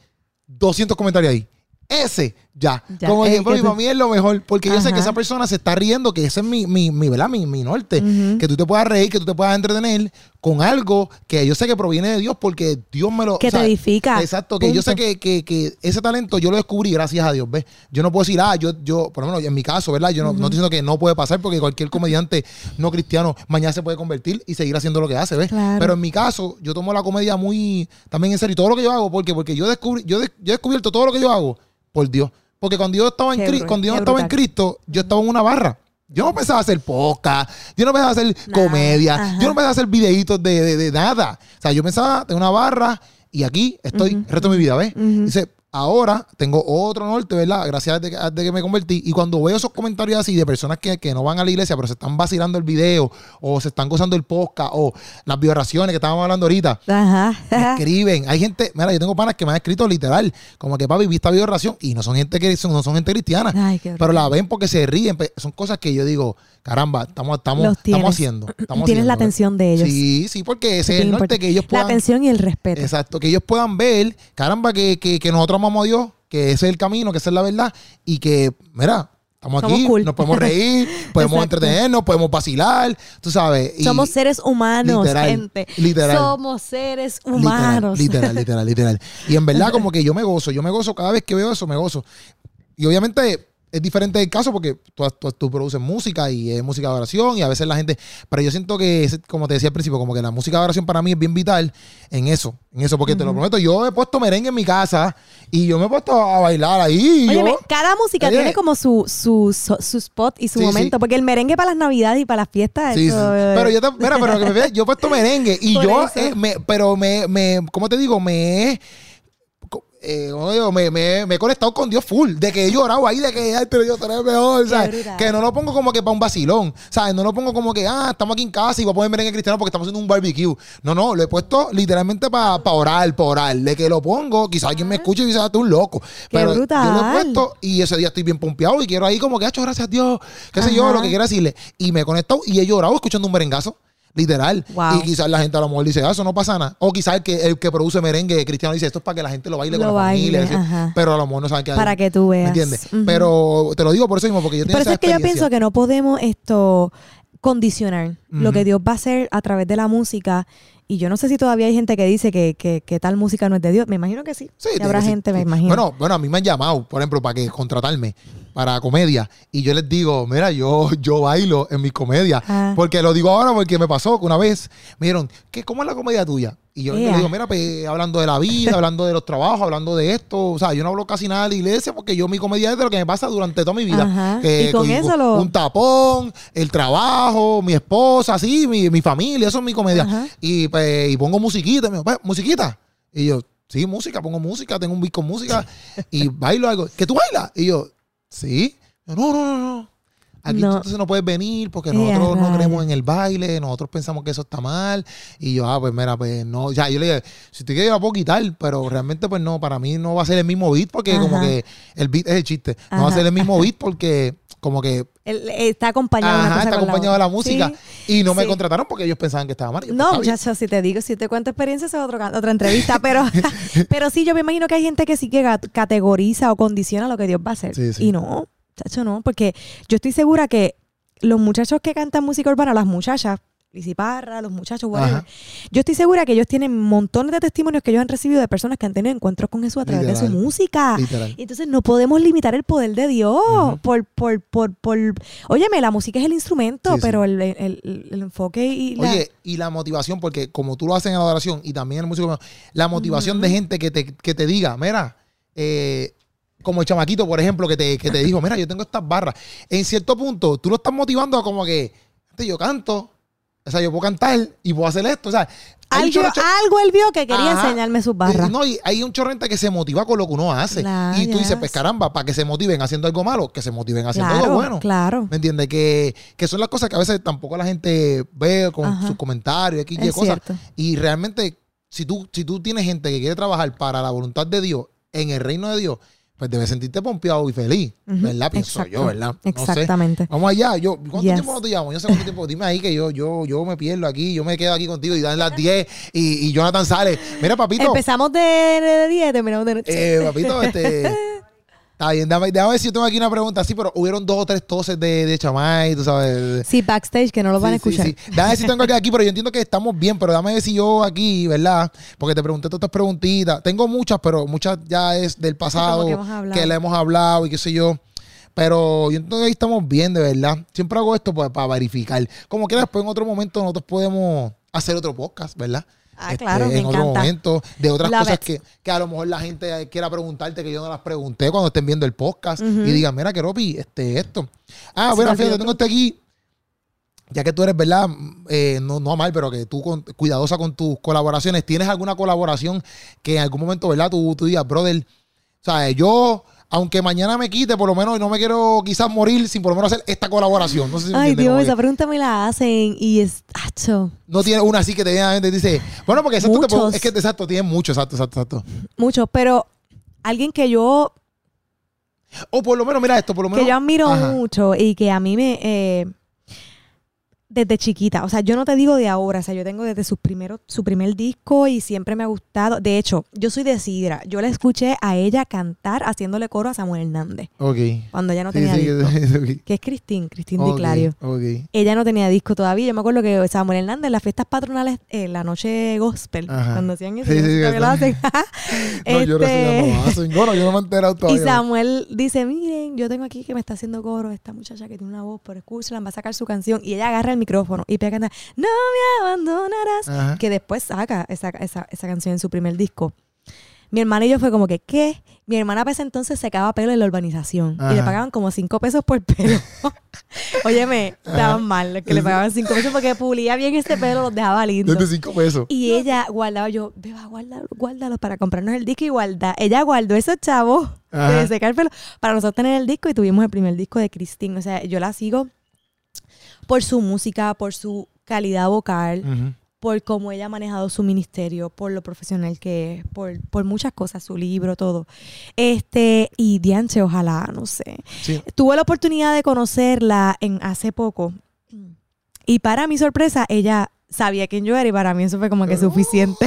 200 comentarios ahí. Ese ya. Como ejemplo, para mí es lo mejor, porque yo sé que esa persona se está riendo, que ese es mi, mi, mi ¿verdad? Mi, mi norte. Que tú te puedas reír, que tú te puedas entretener con algo que yo sé que proviene de Dios, porque Dios me lo... Que te edifica. Exacto, que yo sé que, que, que, ese talento yo lo descubrí gracias a Dios, ¿ves? Yo no puedo decir, ah, yo, yo por lo menos en mi caso, ¿verdad? Yo no, no estoy diciendo que no puede pasar, porque cualquier *laughs* comediante no cristiano mañana se puede convertir y seguir haciendo lo que hace, ¿ves? Pero en mi caso, yo tomo la comedia muy, también en serio, todo lo que yo hago, porque Porque yo, descubrí, yo, yo he descubierto todo lo que yo hago por Dios. Porque cuando yo estaba en, Cristo, cuando yo estaba en Cristo, yo estaba en una barra. Yo no pensaba hacer podcast, yo no pensaba hacer comedia, yo no pensaba hacer videitos de, de, nada. O sea, yo pensaba en una barra y aquí estoy el resto de mi vida, ¿ves? Dice, ahora tengo otro norte, ¿verdad? Gracias a que, que me convertí. Y cuando veo esos comentarios así de personas que, no van a la iglesia, pero se están vacilando el video, o se están gozando el podcast, o las vibraciones que estábamos hablando ahorita, Ajá. escriben. Hay gente, mira, yo tengo panas que me han escrito literal, como que papi, vi esta vibración, y no son gente que no son gente cristiana, pero la ven porque se ríen. Son cosas que yo digo, caramba, estamos, estamos, estamos haciendo. tienes la atención de ellos. Sí, sí, porque ese es el norte que ellos puedan. La atención y el respeto. Exacto, que ellos puedan ver, caramba, que, que, que nosotros amamos a Dios, que ese es el camino, que esa es la verdad, y que, mira, Estamos aquí, nos podemos reír, *laughs* podemos entretenernos, podemos vacilar, tú sabes. Somos seres humanos, gente. Literal. Somos seres humanos. Literal, literal, literal, Y en verdad, como que yo me gozo, yo me gozo cada vez que veo eso, me gozo. Y obviamente es diferente el caso porque tú, tú, produces música y es música de oración y a veces la gente, pero yo siento que, como te decía al principio, como que la música de oración para mí es bien vital en eso, en eso, porque te lo prometo, yo he puesto merengue en mi casa y yo me he puesto a bailar ahí. Oye, cada música tiene como su, su, su, spot y su momento, porque el merengue para las navidades y para las fiestas. Sí, Pero yo te, mira, pero que me yo he puesto merengue y *laughs* yo, eh, me, pero me, me, ¿cómo te digo? Me he eh, me, me, me, he conectado con Dios full, de que he llorado ahí, de que, pero yo seré mejor, ¿sabes? Que no lo pongo como que para un vacilón, ¿sabes? No lo pongo como que, ah, estamos aquí en casa y voy a poner merengue cristiano porque estamos haciendo un barbecue. No, no, lo he puesto literalmente para orar, para orar. De que lo pongo, quizás alguien me escuche y dice, ah, tú un loco. pero yo lo he puesto y ese día estoy bien pompeado y quiero ahí como que, hecho gracias a Dios, qué sé yo, lo que quiera decirle. Y me he conectado y he llorado escuchando un merengazo. Literal. Y quizás la gente a lo mejor dice, ah, eso no pasa nada. O quizás el que, el que produce merengue cristiano dice, esto es para que la gente lo baile con la familia. pero a lo mejor no saben qué Para que tú veas. ¿Me entiendes? Pero te lo digo por eso mismo, porque yo tengo Por eso es que yo pienso que no podemos esto condicionar lo que Dios va a hacer a través de la música y yo no sé si todavía hay gente que dice que, que, tal música no es de Dios. Me imagino que sí. Sí. habrá gente, me imagino. Bueno, bueno, a mí me han llamado, por ejemplo, para que contratarme para comedia. Y yo les digo, mira, yo, yo bailo en mi comedia. Ah. Porque lo digo ahora porque me pasó que una vez me dijeron, ¿qué, ¿cómo es la comedia tuya? Y yo le digo, mira, pues hablando de la vida, hablando de los trabajos, hablando de esto. O sea, yo no hablo casi nada de la iglesia porque yo mi comedia es de lo que me pasa durante toda mi vida. y con eso lo... Un tapón, el trabajo, mi esposa, sí, mi, familia, eso es mi comedia. Y, pues, y pongo musiquita. Y me digo, pues, musiquita. Y yo, sí, música, pongo música, tengo un beat con música y *laughs* bailo algo. ¿Que tú bailas? Y yo, sí. no, no, no, no. Aquí no. entonces no puedes venir porque nosotros no creemos en el baile, nosotros pensamos que eso está mal. Y yo, ah, pues mira, pues no. Ya, yo le dije, si te quieres, la puedo quitar, pero realmente, pues no, para mí no va a ser el mismo beat porque como que el beat es el chiste. No va a ser el mismo *laughs* beat porque como que está acompañado Ajá, está acompañado de la música. Y no me contrataron porque ellos pensaban que estaba mal. no, muchachos, si te digo, si te cuento experiencias es otra entrevista, pero *laughs* pero sí yo me imagino que hay gente que sí que categoriza o condiciona lo que Dios va a hacer. Y no Chacho, no, porque yo estoy segura que los muchachos que cantan música urbana, las muchachas, Lisiparra, los muchachos, Yo estoy segura que ellos tienen montones de testimonios que ellos han recibido de personas que han tenido encuentros con Jesús a través de su música. Y entonces no podemos limitar el poder de Dios por, por, por, por, Óyeme, la música es el instrumento, pero El, enfoque y la... Oye, y la motivación, porque como tú lo haces en la adoración y también en el músico, la motivación de gente que te, que te diga, mira, eh, como el chamaquito, por ejemplo, que te, que te dijo, mira, yo tengo estas barras. En cierto punto, tú lo estás motivando a como que, yo canto, o sea, yo puedo cantar y puedo hacer esto. O sea, algo, algo él vio que quería enseñarme sus barras. No, y hay un chorrente que se motiva con lo que uno hace. y tú dices, pues caramba, para que se motiven haciendo algo malo, que se motiven haciendo algo bueno. Claro. ¿Me entiendes? Que, que, son las cosas que a veces tampoco la gente ve con sus comentarios y cosas. Y realmente, si tú, si tú tienes gente que quiere trabajar para la voluntad de Dios en el reino de Dios, pues debes sentirte pompeado y feliz, ¿verdad? Pienso yo, ¿verdad? Exactamente. Vamos allá. Yo, ¿Cuánto tiempo no te llamo? Yo sé cuánto tiempo. Dime ahí que yo, yo, yo me pierdo aquí, yo me quedo aquí contigo y dan las 10 y, y Jonathan sale. Mira, papito. Empezamos de 10, terminamos de noche. Eh, papito, este. *laughs* Está bien, déjame, ver si yo tengo aquí una pregunta. Sí, pero hubieron dos o tres toses de, de chamay, tú sabes. Sí, backstage, que no lo van a escuchar. Sí, sí. Dame si tengo aquí, pero yo entiendo que estamos bien, pero dame ver si yo aquí, ¿verdad? Porque te pregunté todas estas preguntitas. Tengo muchas, pero muchas ya es del pasado, que, le hemos hablado y qué sé yo. Pero yo entiendo que ahí estamos bien, de verdad. Siempre hago esto pues, para verificar. Como que después en otro momento nosotros podemos hacer otro podcast, ¿verdad? Ah, este, claro, en otro momento, de otras cosas que, a lo mejor la gente quiera preguntarte que yo no las pregunté cuando estén viendo el podcast y digan, mira, Keropi, este, esto. Ah, bueno, fíjate, tengo este aquí. Ya que tú eres, ¿verdad? Eh, no, no mal, pero que tú cuidadosa con tus colaboraciones. ¿Tienes alguna colaboración que en algún momento, ¿verdad? Tú, tú digas, brother, o sea, yo aunque mañana me quite, por lo menos no me quiero quizás morir sin por lo menos hacer esta colaboración. No sé si Ay, Dios, esa pregunta me la hacen y es hacho. No tiene una así que te viene y dice, bueno, porque exacto, es que exacto, tiene mucho, exacto, exacto, exacto. Mucho, pero alguien que yo. O por lo menos, mira esto, por lo menos. Que yo admiro mucho y que a mí me. Eh, desde chiquita. O sea, yo no te digo de ahora. O sea, yo tengo desde su, primero, su primer disco y siempre me ha gustado. De hecho, yo soy de Sidra. Yo la escuché a ella cantar haciéndole coro a Samuel Hernández. Ok. Cuando ella no tenía disco. *laughs* Que es Cristín, Cristín Di Clario. Ella no tenía disco todavía. Yo me acuerdo que Samuel Hernández en las fiestas patronales, en la noche gospel, cuando hacían eso, sí, sí, *laughs* lo hacen. no, yo este... no hacen yo no me he enterado *laughs* todavía. Y Samuel dice, miren, yo tengo aquí que me está haciendo coro esta muchacha que tiene una voz, pero escúchala, va a sacar su canción. Y ella agarra el micrófono y pega No me abandonarás. Que después saca esa, esa, esa canción en su primer disco. Mi hermana y yo fue como que, ¿qué? Mi hermana para ese entonces secaba pelo en la urbanización y le pagaban como cinco pesos por pelo. *laughs* Óyeme, estaban mal que le pagaban cinco pesos porque pulía bien este pelo, los dejaba lindos. Desde cinco pesos. Y ella guardaba, yo, beba, guárdalo, guárdalo para comprarnos el disco y guarda. Ella guardó esos chavos de secar el pelo para nosotros tener el disco y tuvimos el primer disco de Christine. O sea, yo la sigo por su música, por su calidad vocal, por cómo ella ha manejado su ministerio, por lo profesional que es, por, por muchas cosas, su libro, todo. Este, y Dianche, ojalá, no sé. Tuve la oportunidad de conocerla en hace poco. Y para mi sorpresa, ella sabía quién yo era y para mí eso fue como que suficiente.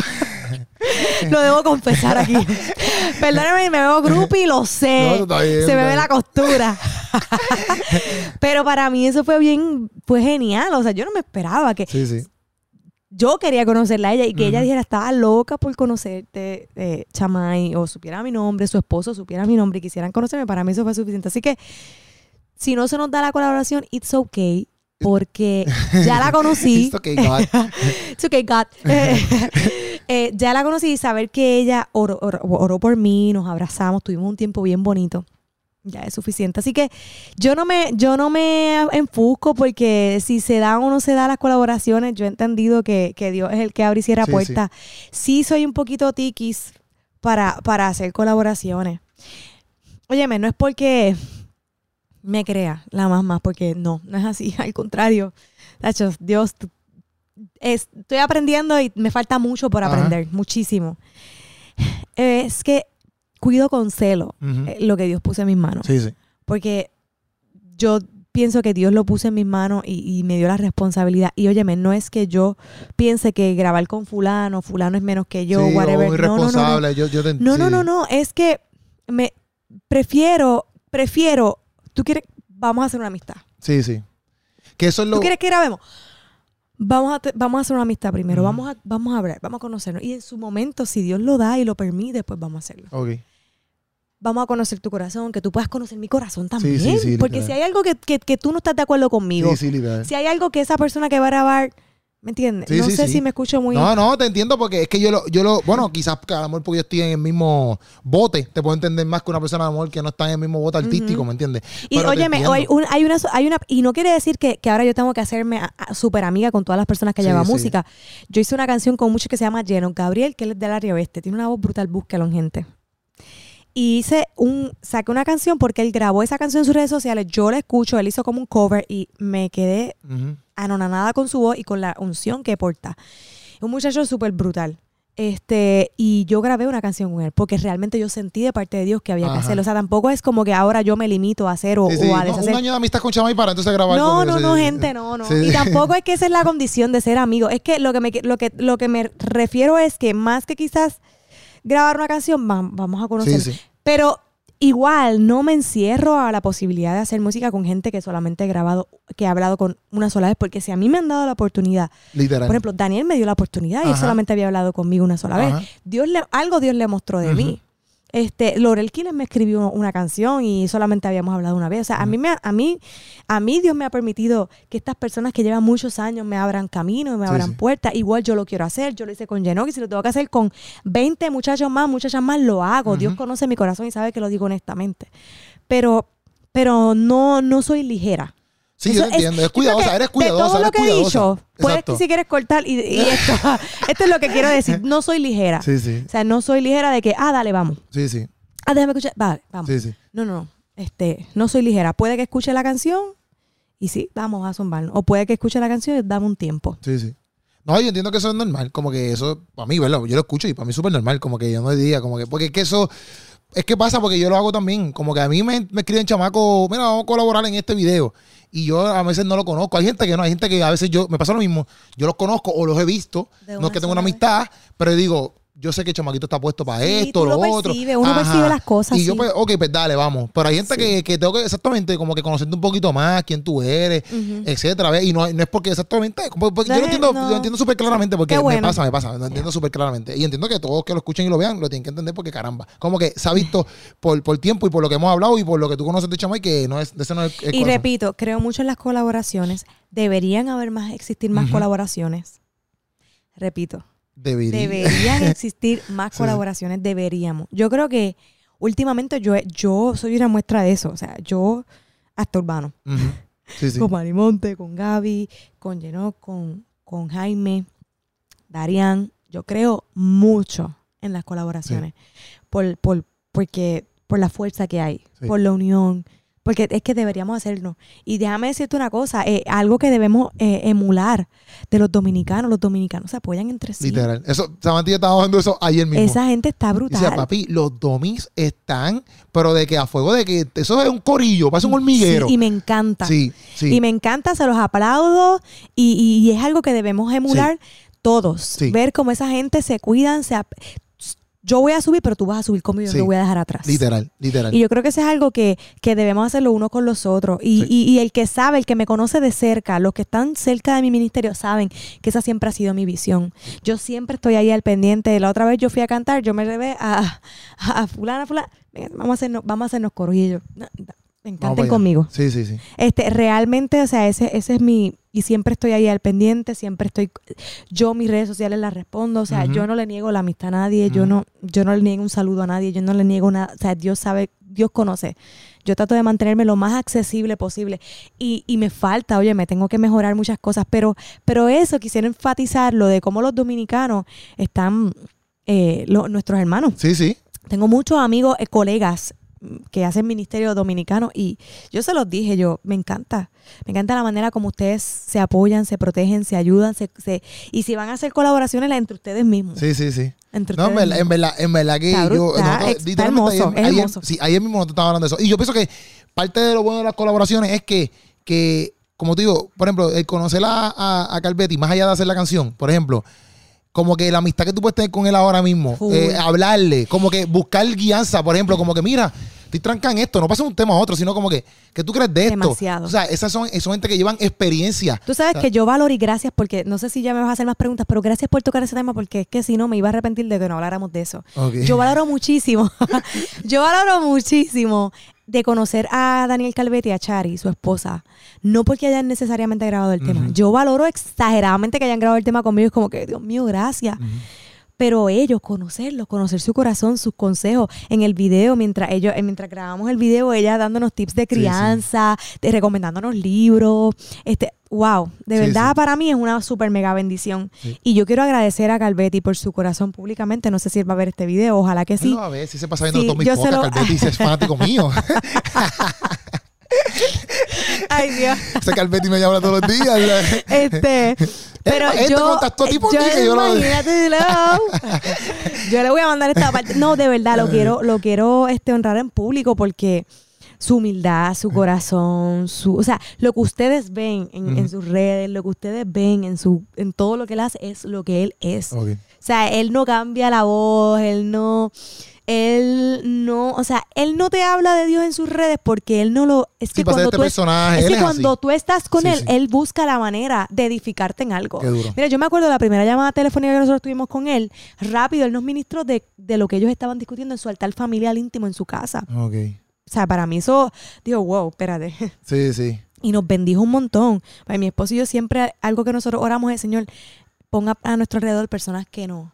*laughs* lo debo confesar aquí. *laughs* Perdóname, me veo groupie, lo sé. Se me ve la costura. *laughs* Pero para mí eso fue bien, fue genial. O sea, yo no me esperaba que. Sí, sí. Yo quería conocerla a ella y que ella dijera, estaba loca por conocerte, eh, Chamay, o supiera mi nombre, su esposo supiera mi nombre y quisieran conocerme, para mí eso fue suficiente. Así que, si no se nos da la colaboración, it's okay porque ya la conocí. *laughs* It's okay, God. *laughs* It's okay, God. Eh, ya la conocí y saber que ella oró, por mí, nos abrazamos, tuvimos un tiempo bien bonito. Ya es suficiente. Así que yo no me, yo no me enfusco porque si se dan o no se dan las colaboraciones, yo he entendido que, Dios es el que abre y cierra puertas. Sí. soy un poquito tiquis para, para hacer colaboraciones. Óyeme, no es porque me crea la más más, porque no, no es así. *laughs* Al contrario, Dios, estoy aprendiendo y me falta mucho por aprender, muchísimo. Es que cuido con celo eh, lo que Dios puso en mis manos. Sí, sí. Porque yo pienso que Dios lo puso en mis manos y, me dio la responsabilidad. Y óyeme, no es que yo piense que grabar con fulano, fulano es menos que yo, whatever. no, no, no, no. Yo, no, no, no, no, es que me prefiero, prefiero, tú quieres, vamos a hacer una amistad. Sí, sí. Que eso es lo... ¿Tú quieres que grabemos? Vamos a, vamos a hacer una amistad primero, vamos, a, vamos a hablar, vamos a conocernos. Y en su momento, si Dios lo da y lo permite, pues vamos a hacerlo. Ok vamos a conocer tu corazón, que tú puedas conocer mi corazón también. Sí, sí, Porque si hay algo que, que, tú no estás de acuerdo conmigo, si hay algo que esa persona que va a grabar ¿Me entiendes? no sé si me escucho muy No, no, te entiendo porque es que yo lo, yo lo, bueno, quizás a lo mejor porque yo estoy en el mismo bote, te puedo entender más que una persona a lo mejor que no está en el mismo bote artístico, ¿me entiendes? Y óyeme, hay, una, hay una, y no quiere decir que, ahora yo tengo que hacerme súper amiga con todas las personas que llevan música. Yo hice una canción con muchos que se llama Lleno Gabriel, que él es del área oeste, tiene una voz brutal, búsquelo gente y hice un, saqué una canción porque él grabó esa canción en sus redes sociales, yo la escucho, él hizo como un cover y me quedé anonanada con su voz y con la unción que porta. Un muchacho súper brutal. Este, y yo grabé una canción con él, porque realmente yo sentí de parte de Dios que había que hacerlo. O sea, tampoco es como que ahora yo me limito a hacer o, a deshacer. un año de amistad con Chamay para entonces grabar No, no, no, gente, no, no. Y tampoco es que esa es la condición de ser amigo. Es que lo que me, lo que, lo que me refiero es que más que quizás grabar una canción, vamos a conocer. Pero igual no me encierro a la posibilidad de hacer música con gente que solamente he grabado, que he hablado con una sola vez, porque si a mí me han dado la oportunidad, Literal. por ejemplo, Daniel me dio la oportunidad y él solamente había hablado conmigo una sola vez. Dios le, algo Dios le mostró de mí. Este, Lorel Quiles me escribió una canción y solamente habíamos hablado una vez. O sea, a mí me, a mí, a mí Dios me ha permitido que estas personas que llevan muchos años me abran camino, me abran puertas. Igual yo lo quiero hacer, yo lo hice con y si lo tengo que hacer con 20 muchachos más, muchachas más, lo hago. Dios conoce mi corazón y sabe que lo digo honestamente. Pero, pero no, no soy ligera. Sí, yo entiendo. Es, cuidadosa, eres cuidadosa. De todo lo que he dicho, puedes que si quieres cortar y, esto, *laughs* esto es lo que quiero decir. No soy ligera. Sí, sí. O sea, no soy ligera de que, ah, dale, vamos. Sí, sí. Ah, déjame escuchar. Vale, vamos. Sí, sí. No, no, no. Este, no soy ligera. Puede que escuche la canción y sí, vamos a zumbarnos. O puede que escuche la canción y dame un tiempo. Sí, sí. No, yo entiendo que eso es normal. Como que eso, para mí, ¿verdad? Yo lo escucho y para mí es súper normal. Como que yo no diría, como que, porque es que eso es que pasa porque yo lo hago también. Como que a mí me, me escriben chamaco, mira, vamos a colaborar en este video y yo a veces no lo conozco. Hay gente que no, hay gente que a veces yo, me pasa lo mismo, yo los conozco o los he visto, no es que tengo una amistad, pero digo, yo sé que el chamaquito está puesto para esto, lo, otro. Uno percibe las cosas. Y yo, pues, ok, pues dale, vamos. Pero hay gente que, que, tengo que exactamente como que conocerte un poquito más, quién tú eres, etcétera. Y no, no, es porque exactamente. yo lo entiendo, yo entiendo súper claramente porque me pasa, me pasa. Lo entiendo súper claramente. Y entiendo que todos que lo escuchen y lo vean lo tienen que entender porque caramba. Como que se ha visto *laughs* por, por tiempo y por lo que hemos hablado y por lo que tú conoces de Chamay que no es, de ese no es, Y repito, creo mucho en las colaboraciones. Deberían haber más, existir más colaboraciones. Repito Deberían *laughs* existir más colaboraciones, deberíamos. Yo creo que últimamente yo, yo soy una muestra de eso. O sea, yo, hasta urbano. Con Marimonte, con Gaby, con con, con Jaime, Darían. Yo creo mucho en las colaboraciones. Por, por, porque, por la fuerza que hay, por la unión, porque es que deberíamos hacerlo. Y déjame decirte una cosa, eh, algo que debemos eh, emular de los dominicanos. Los dominicanos se apoyan entre sí. Literal. Eso, Samantha estaba hablando eso ayer mismo. Esa gente está brutal. Dice, papi, los domis están, pero de que a fuego de que eso es un corillo, parece un hormiguero. Sí, y me encanta. Sí, sí. Y me encanta, se los aplaudo. Y, es algo que debemos emular todos. Ver cómo esa gente se cuidan, se yo voy a subir, pero tú vas a subir conmigo y yo voy a dejar atrás. Literal, literal. Y yo creo que eso es algo que, debemos hacerlo uno con los otros. Y, el que sabe, el que me conoce de cerca, los que están cerca de mi ministerio saben que esa siempre ha sido mi visión. Yo siempre estoy ahí al pendiente. La otra vez yo fui a cantar, yo me revé a, a, fulana, fulana. vamos a hacernos, vamos a hacernos corillos. Me encanten conmigo. Sí, sí, sí. Este, realmente, o sea, ese, ese es mi, y siempre estoy ahí al pendiente, siempre estoy, yo mis redes sociales las respondo, o sea, yo no le niego la amistad a nadie, yo no, yo no le niego un saludo a nadie, yo no le niego nada, o sea, Dios sabe, Dios conoce. Yo trato de mantenerme lo más accesible posible y, y me falta, oye, me tengo que mejorar muchas cosas, pero, pero eso quisiera enfatizar lo de cómo los dominicanos están, eh, nuestros hermanos. Sí, sí. Tengo muchos amigos, eh, colegas que hacen ministerio dominicano y yo se los dije, yo, me encanta, me encanta la manera como ustedes se apoyan, se protegen, se ayudan, se, y si van a hacer colaboraciones entre ustedes mismos. Sí, sí, sí. Entre no, en verdad, en verdad, en verdad que yo... Está, hermoso, es hermoso. sí, ayer mismo no te estaba hablando de eso. Y yo pienso que parte de lo bueno de las colaboraciones es que, que como te digo, por ejemplo, el conocer a, a, a Calvetti, más allá de hacer la canción, por ejemplo, como que la amistad que tú puedes tener con él ahora mismo, eh, hablarle, como que buscar guianza, por ejemplo, como que mira, estoy tranca en esto, no pasa un tema a otro, sino como que, ¿qué tú crees de esto? Demasiado. O sea, esas son, son gente que llevan experiencia. Tú sabes que yo valoro y gracias porque, no sé si ya me vas a hacer más preguntas, pero gracias por tocar ese tema porque es que si no me iba a arrepentir de que no habláramos de eso. Yo valoro muchísimo, *laughs* yo valoro muchísimo de conocer a Daniel Calvetti a Chari, su esposa, no porque hayan necesariamente grabado el tema. Yo valoro exageradamente que hayan grabado el tema conmigo, es como que, Dios mío, gracias. Pero ellos, conocerlos, conocer su corazón, sus consejos. En el video, mientras ellos, eh, mientras grabamos el video, ella dándonos tips de crianza, De, recomendándonos libros. Este, wow, de verdad para mí es una súper mega bendición. Y yo quiero agradecer a Calvetti por su corazón públicamente. No sé si él va a ver este video, ojalá que sí. a ver si se pasa viendo todo mi podcast, Calvetti es fanático mío. *laughs* Ay, Dios. *laughs* Ese Calvetti me llama todos los días. Este, pero este yo, contactó tipo yo, yo, lo... *laughs* yo le voy a mandar esta parte. No, de verdad, lo quiero, lo quiero este, honrar en público porque su humildad, su corazón, su, o sea, lo que ustedes ven en, sus redes, lo que ustedes ven en su, en todo lo que él hace es lo que él es. O sea, él no cambia la voz, él no, él no, o sea, él no te habla de Dios en sus redes porque él no lo, es que cuando, tú, es, que cuando tú estás con él, él busca la manera de edificarte en algo. Mira, yo me acuerdo de la primera llamada telefónica que nosotros tuvimos con él, rápido, él nos ministró de, de lo que ellos estaban discutiendo en su altar familiar íntimo en su casa. Ok. O sea, para mí eso, digo, wow, espérate. *laughs* Sí, sí. Y nos bendijo un montón. Para mi esposo y yo siempre, algo que nosotros oramos es, Señor, ponga a nuestro alrededor personas que no,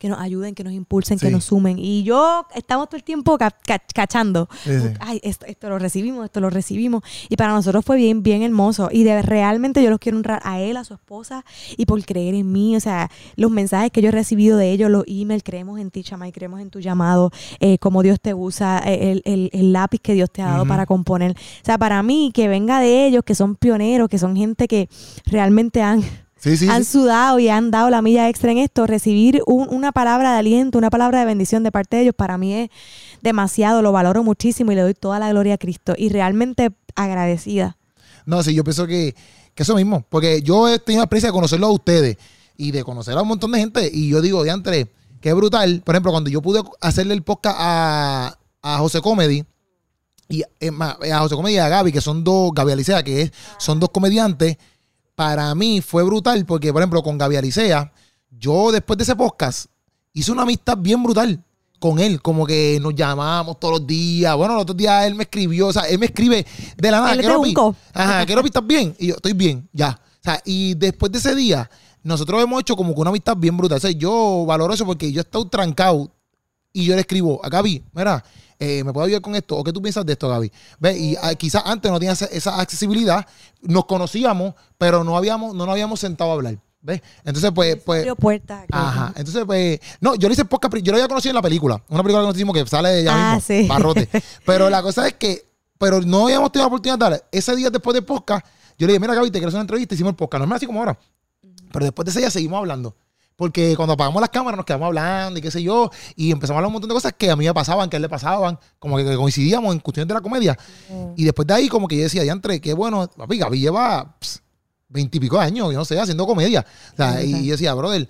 que nos ayuden, que nos impulsen, que nos sumen. Y yo estamos todo el tiempo cachando. Ay, esto, esto, lo recibimos, esto lo recibimos. Y para nosotros fue bien, bien hermoso. Y de realmente yo los quiero honrar a él, a su esposa, y por creer en mí. O sea, los mensajes que yo he recibido de ellos, los emails, creemos en ti, y creemos en tu llamado, eh, como Dios te usa, eh, el, lápiz que Dios te ha dado para componer. O sea, para mí, que venga de ellos, que son pioneros, que son gente que realmente han han sudado y han dado la milla extra en esto. Recibir una palabra de aliento, una palabra de bendición de parte de ellos, para mí es demasiado, lo valoro muchísimo y le doy toda la gloria a Cristo. Y realmente agradecida. No, sí, yo pienso que, eso mismo, porque yo he tenido la experiencia de conocerlo a ustedes y de conocer a un montón de gente. Y yo digo, de antes, qué brutal. Por ejemplo, cuando yo pude hacerle el podcast a, a José Comedy, y a José Comedy y a Gaby, que son dos, Gaby Alicea, que es, son dos comediantes para mí fue brutal porque, por ejemplo, con Gaby Alicea, yo después de ese podcast hice una amistad bien brutal con él, como que nos llamábamos todos los días. Bueno, los otros días él me escribió, o sea, él me escribe de la nada. Él te Ajá, quiero ¿estás bien? Y yo, estoy bien, ya. O sea, y después de ese día, nosotros hemos hecho como que una amistad bien brutal. O sea, yo valoro eso porque yo he estado trancado y yo le escribo a Gaby, mira, eh, ¿me puedo ayudar con esto? ¿O qué tú piensas de esto, Gaby? ¿Ves? Y ah, quizás antes no tenía esa accesibilidad, nos conocíamos, pero no habíamos, no nos habíamos sentado a hablar. ¿Ves? Entonces, pues. pues puerta. Ajá. Entonces, pues. No, yo lo hice podcast. Yo lo había conocido en la película. Una película que nos hicimos que sale de ella ah, mismo. Sí. Barrote. *laughs* Pero la cosa es que. Pero no habíamos tenido la oportunidad de darle. Ese día después del podcast, yo le dije, mira, Gaby, te quiero hacer una entrevista. Hicimos el podcast. No es así como ahora. Pero después de ese día seguimos hablando. Porque cuando apagamos las cámaras nos quedamos hablando y qué sé yo, y empezamos a hablar un montón de cosas que a mí me pasaban, que a él le pasaban, como que coincidíamos en cuestiones de la comedia. Y después de ahí, como que yo decía, diantre, qué bueno, papi, Gaby lleva veintipico años, yo no sé, haciendo comedia. O sea, y yo decía, brother,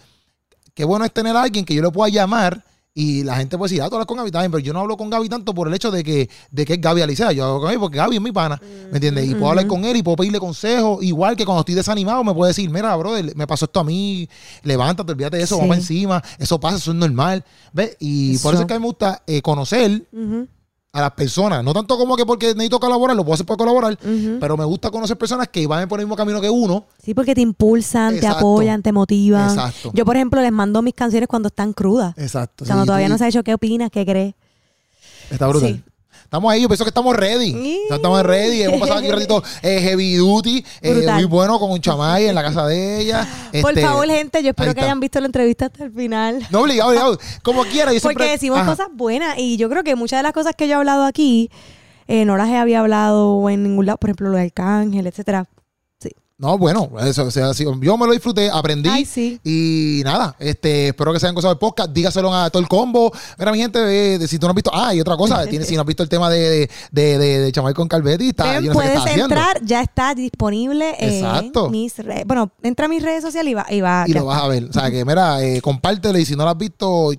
qué bueno es tener a alguien que yo le pueda llamar y la gente puede decir, ah, tú hablas con Gaby también, pero yo no hablo con Gaby tanto por el hecho de que, de que es Gaby Alicea. Yo hablo con Gaby porque Gaby es mi pana, ¿me entiendes? Y puedo hablar con él y puedo pedirle consejos. Igual que cuando estoy desanimado, me puede decir, mira, brother, me pasó esto a mí, levántate, olvídate de eso, vamos encima, eso pasa, eso es normal. ¿Ves? Y por eso es que a mí me gusta eh, conocer a las personas. No tanto como que porque necesito colaborar, lo puedo hacer por colaborar, pero me gusta conocer personas que van por el mismo camino que uno. Sí, porque te impulsan, te apoyan, te motivan. Exacto. Yo, por ejemplo, les mando mis canciones cuando están crudas. Exacto. Cuando todavía no se ha hecho qué opinas, qué crees. Está brutal. Estamos ahí, yo pienso que estamos ready. Estamos ready. Hemos pasado aquí un ratito *laughs* eh, heavy duty, eh, muy bueno con un chamay en la casa de ella. *laughs* Por este, favor, gente, yo espero que hayan visto la entrevista hasta el final. No, obligado, obligado. *laughs* Como quiera. Porque decimos cosas buenas y yo creo que muchas de las cosas que yo he hablado aquí, eh, no las había hablado en ningún lado. Por ejemplo, lo de Arcángel, etcétera. No, bueno, eso, o sea, yo me lo disfruté, aprendí. Y nada, este, espero que se hayan gozado el podcast. Dígaselo a todo el combo. Mira, mi gente, si tú no has visto. Ah, y otra cosa, tienes, si no has visto el tema de, de, de, Chamay con Calvetti, está, yo puedes entrar, ya está disponible Exacto. en mis redes. Bueno, entra a mis redes sociales y va. Y, va, y lo vas a ver. O sea, que mira, eh, compártelo y si no lo has visto,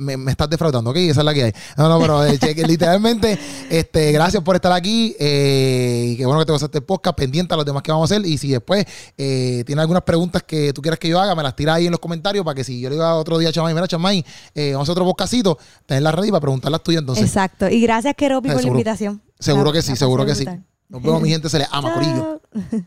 me, me, estás defraudando, ¿ok? Esa es la que hay. No, no, pero eh, literalmente, *laughs* este, gracias por estar aquí. Eh, y qué bueno que te gozaste el podcast, pendiente a los demás que vamos a hacer. Y si después eh, tienes algunas preguntas que tú quieras que yo haga, me las tira ahí en los comentarios para que si yo le digo otro día, Chamay, mira, Chamay, eh, vamos a hacer otro podcastito, tener la red y para preguntar las tuyas entonces. Exacto. Y gracias, Keropi, por la invitación. Seguro que sí, seguro que sí. Nos vemos, mi gente, se les ama, *laughs* Corillo. *laughs*